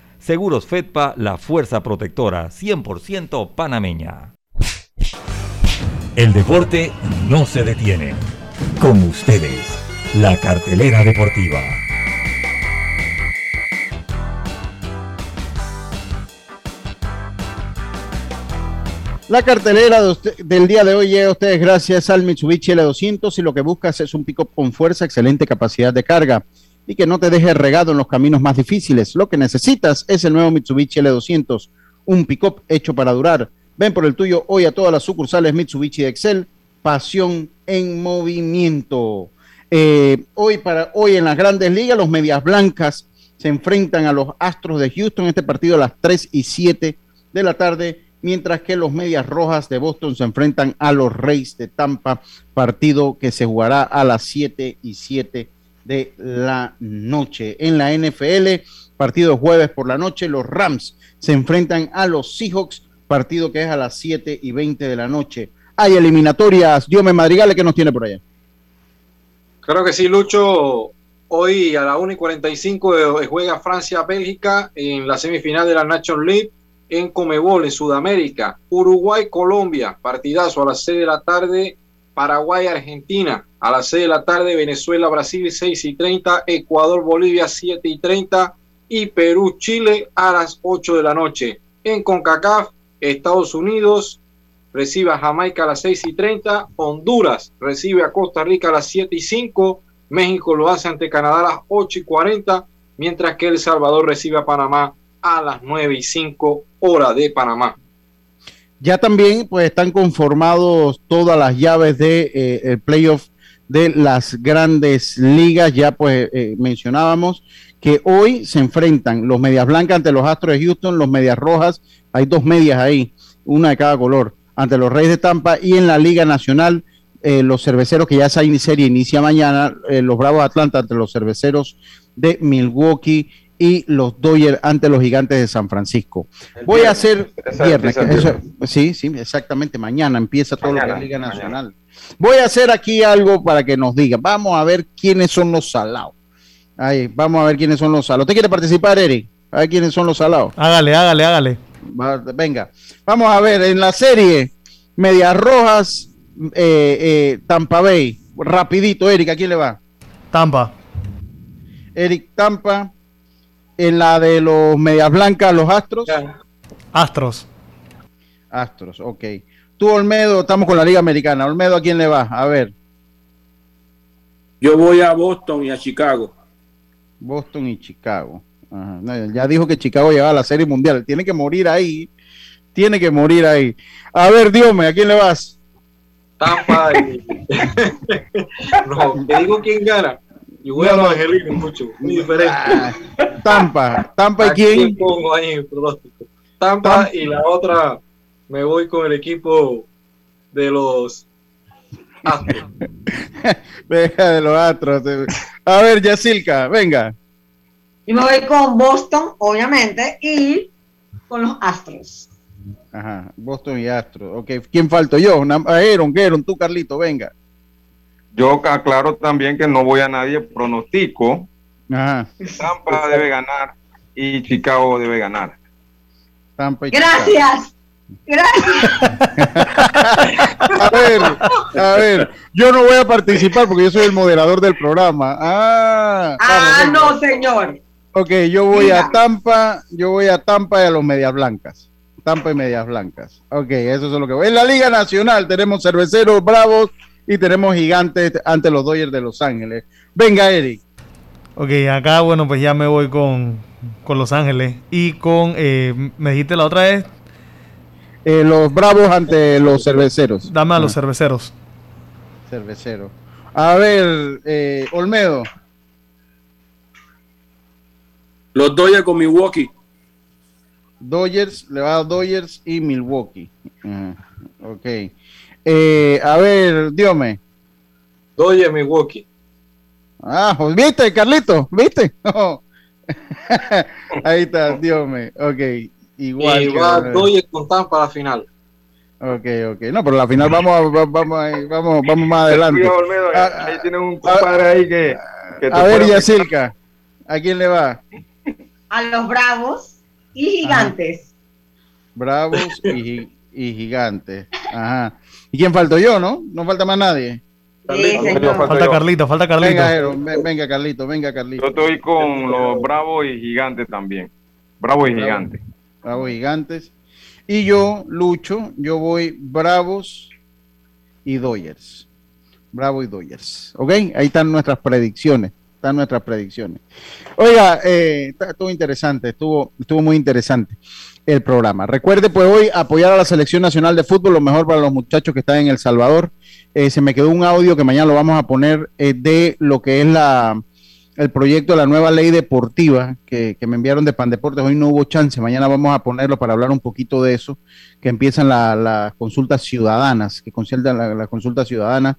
Seguros Fedpa, la fuerza protectora 100% panameña. El deporte no se detiene. Con ustedes, la cartelera deportiva. La cartelera del día de hoy llega a ustedes gracias al Mitsubishi L200 y lo que buscas es un pick con fuerza, excelente capacidad de carga y que no te deje regado en los caminos más difíciles. Lo que necesitas es el nuevo Mitsubishi L200, un pick hecho para durar. Ven por el tuyo hoy a todas las sucursales Mitsubishi de Excel, pasión en movimiento. Eh, hoy, para, hoy en las grandes ligas, los Medias Blancas se enfrentan a los Astros de Houston, este partido a las 3 y 7 de la tarde mientras que los Medias Rojas de Boston se enfrentan a los Reyes de Tampa, partido que se jugará a las 7 y 7 de la noche. En la NFL, partido jueves por la noche, los Rams se enfrentan a los Seahawks, partido que es a las 7 y 20 de la noche. Hay eliminatorias. Diome Madrigales, ¿qué nos tiene por allá? Creo que sí, Lucho. Hoy a la 1 y 45 juega Francia-Bélgica en la semifinal de la National League en Comebol, en Sudamérica. Uruguay, Colombia, partidazo a las 6 de la tarde. Paraguay, Argentina, a las 6 de la tarde. Venezuela, Brasil, 6 y 30. Ecuador, Bolivia, 7 y 30. Y Perú, Chile, a las 8 de la noche. En CONCACAF, Estados Unidos recibe a Jamaica a las 6 y 30. Honduras recibe a Costa Rica a las 7 y 5. México lo hace ante Canadá a las 8 y 40. Mientras que El Salvador recibe a Panamá a las 9 y 5 hora de Panamá. Ya también pues están conformados todas las llaves de eh, el playoff de las grandes ligas. Ya pues eh, mencionábamos que hoy se enfrentan los medias blancas ante los Astros de Houston, los medias rojas, hay dos medias ahí, una de cada color, ante los Reyes de Tampa y en la Liga Nacional eh, los cerveceros que ya esa serie inicia mañana, los Bravos Atlanta ante los cerveceros de Milwaukee y los Dodgers ante los Gigantes de San Francisco. Voy a hacer viernes, sí, sí, exactamente, mañana empieza todo lo que es Liga Nacional. Voy a hacer aquí algo para que nos digan. Vamos a ver quiénes son los salados. Ahí, vamos a ver quiénes son los salados. ¿Usted quiere participar, Eric? A ver quiénes son los salados. Hágale, hágale, hágale. venga, vamos a ver en la serie Medias Rojas, eh, eh, Tampa Bay. Rapidito, Eric, ¿a quién le va? Tampa. Eric Tampa en la de los Medias Blancas, los Astros. Astros. Astros, ok. Tú, Olmedo, estamos con la Liga Americana. Olmedo, ¿a quién le vas? A ver. Yo voy a Boston y a Chicago. Boston y Chicago. Ya dijo que Chicago lleva a la Serie Mundial. Tiene que morir ahí. Tiene que morir ahí. A ver, Diome, ¿a quién le vas? Tampa y... no, te digo quién gana. Yo voy a los angelinos mucho, muy diferente. Ah, Tampa, Tampa y quién? pongo ahí el pronóstico. Tampa, y la otra me voy con el equipo de los Astros. venga, de los Astros. A ver, Yacilca, venga. Y me voy con Boston, obviamente, y con los Astros. Ajá, Boston y Astros. Ok, ¿quién falto yo? Aaron, Aaron, tú, Carlito, venga. Yo aclaro también que no voy a nadie, pronostico. Tampa debe ganar y Chicago debe ganar. Tampa y Gracias. Gracias. a ver, a ver, yo no voy a participar porque yo soy el moderador del programa. Ah, ah no, señor. Ok, yo voy a Tampa, yo voy a Tampa y a los Medias Blancas. Tampa y Medias Blancas. Ok, eso es lo que voy. En la Liga Nacional tenemos cerveceros bravos y tenemos gigantes ante los Dodgers de Los Ángeles. Venga, Eric. Ok, acá, bueno, pues ya me voy con, Los Ángeles y con, eh, me dijiste la otra vez. Eh, los Bravos ante los Cerveceros. Dame a los. Cerveceros. Cerveceros. A ver, eh, Olmedo. Los Dodgers con Milwaukee. Dodgers, le va a Dodgers y Milwaukee. Ok. Eh, a ver, Diome. Doye Milwaukee. Ah, pues, ¿viste, Carlito? ¿Viste? Ahí está, Diome. Ok, igual. Va Doye con para la final. Ok, ok. No, pero la final vamos, vamos, vamos, vamos más adelante. Ah, ahí tiene un compadre ahí que. a ver, Yacirca, ¿a quién le va? A los Bravos y Gigantes. Bravos y, y Gigantes. Ajá. ¿Y quién faltó yo, no? No falta más nadie. Sí. Falta Carlito, falta Carlito. Venga, Jero, venga, Carlito, venga, Carlito. Yo estoy con los Bravos y Gigantes también. Bravos y Bravo. Gigantes. Bravos Gigantes. Y yo, Lucho, yo voy Bravos y Dodgers. Bravo y Dodgers. ¿Ok? Ahí están nuestras predicciones. Están nuestras predicciones. Oiga, eh, estuvo interesante, estuvo, estuvo muy interesante el programa. Recuerde, pues hoy apoyar a la Selección Nacional de Fútbol, lo mejor para los muchachos que están en El Salvador. Eh, se me quedó un audio que mañana lo vamos a poner eh, de lo que es la, el proyecto de la nueva ley deportiva que, me enviaron de Pandeportes. Hoy no hubo chance, mañana vamos a ponerlo para hablar un poquito de eso, que empiezan la- las consultas ciudadanas, que consultan la, la consulta ciudadana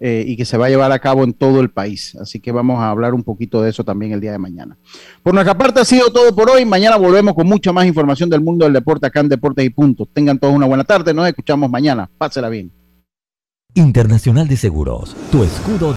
eh, y que se va a llevar a cabo en todo el país. Así que vamos a hablar un poquito de eso también el día de mañana. Por nuestra parte ha sido todo por hoy. Mañana volvemos con mucha más información del mundo del deporte acá en Deportes y Punto. Tengan todos una buena tarde. Nos escuchamos mañana. Pásela bien. Internacional de Seguros, tu escudo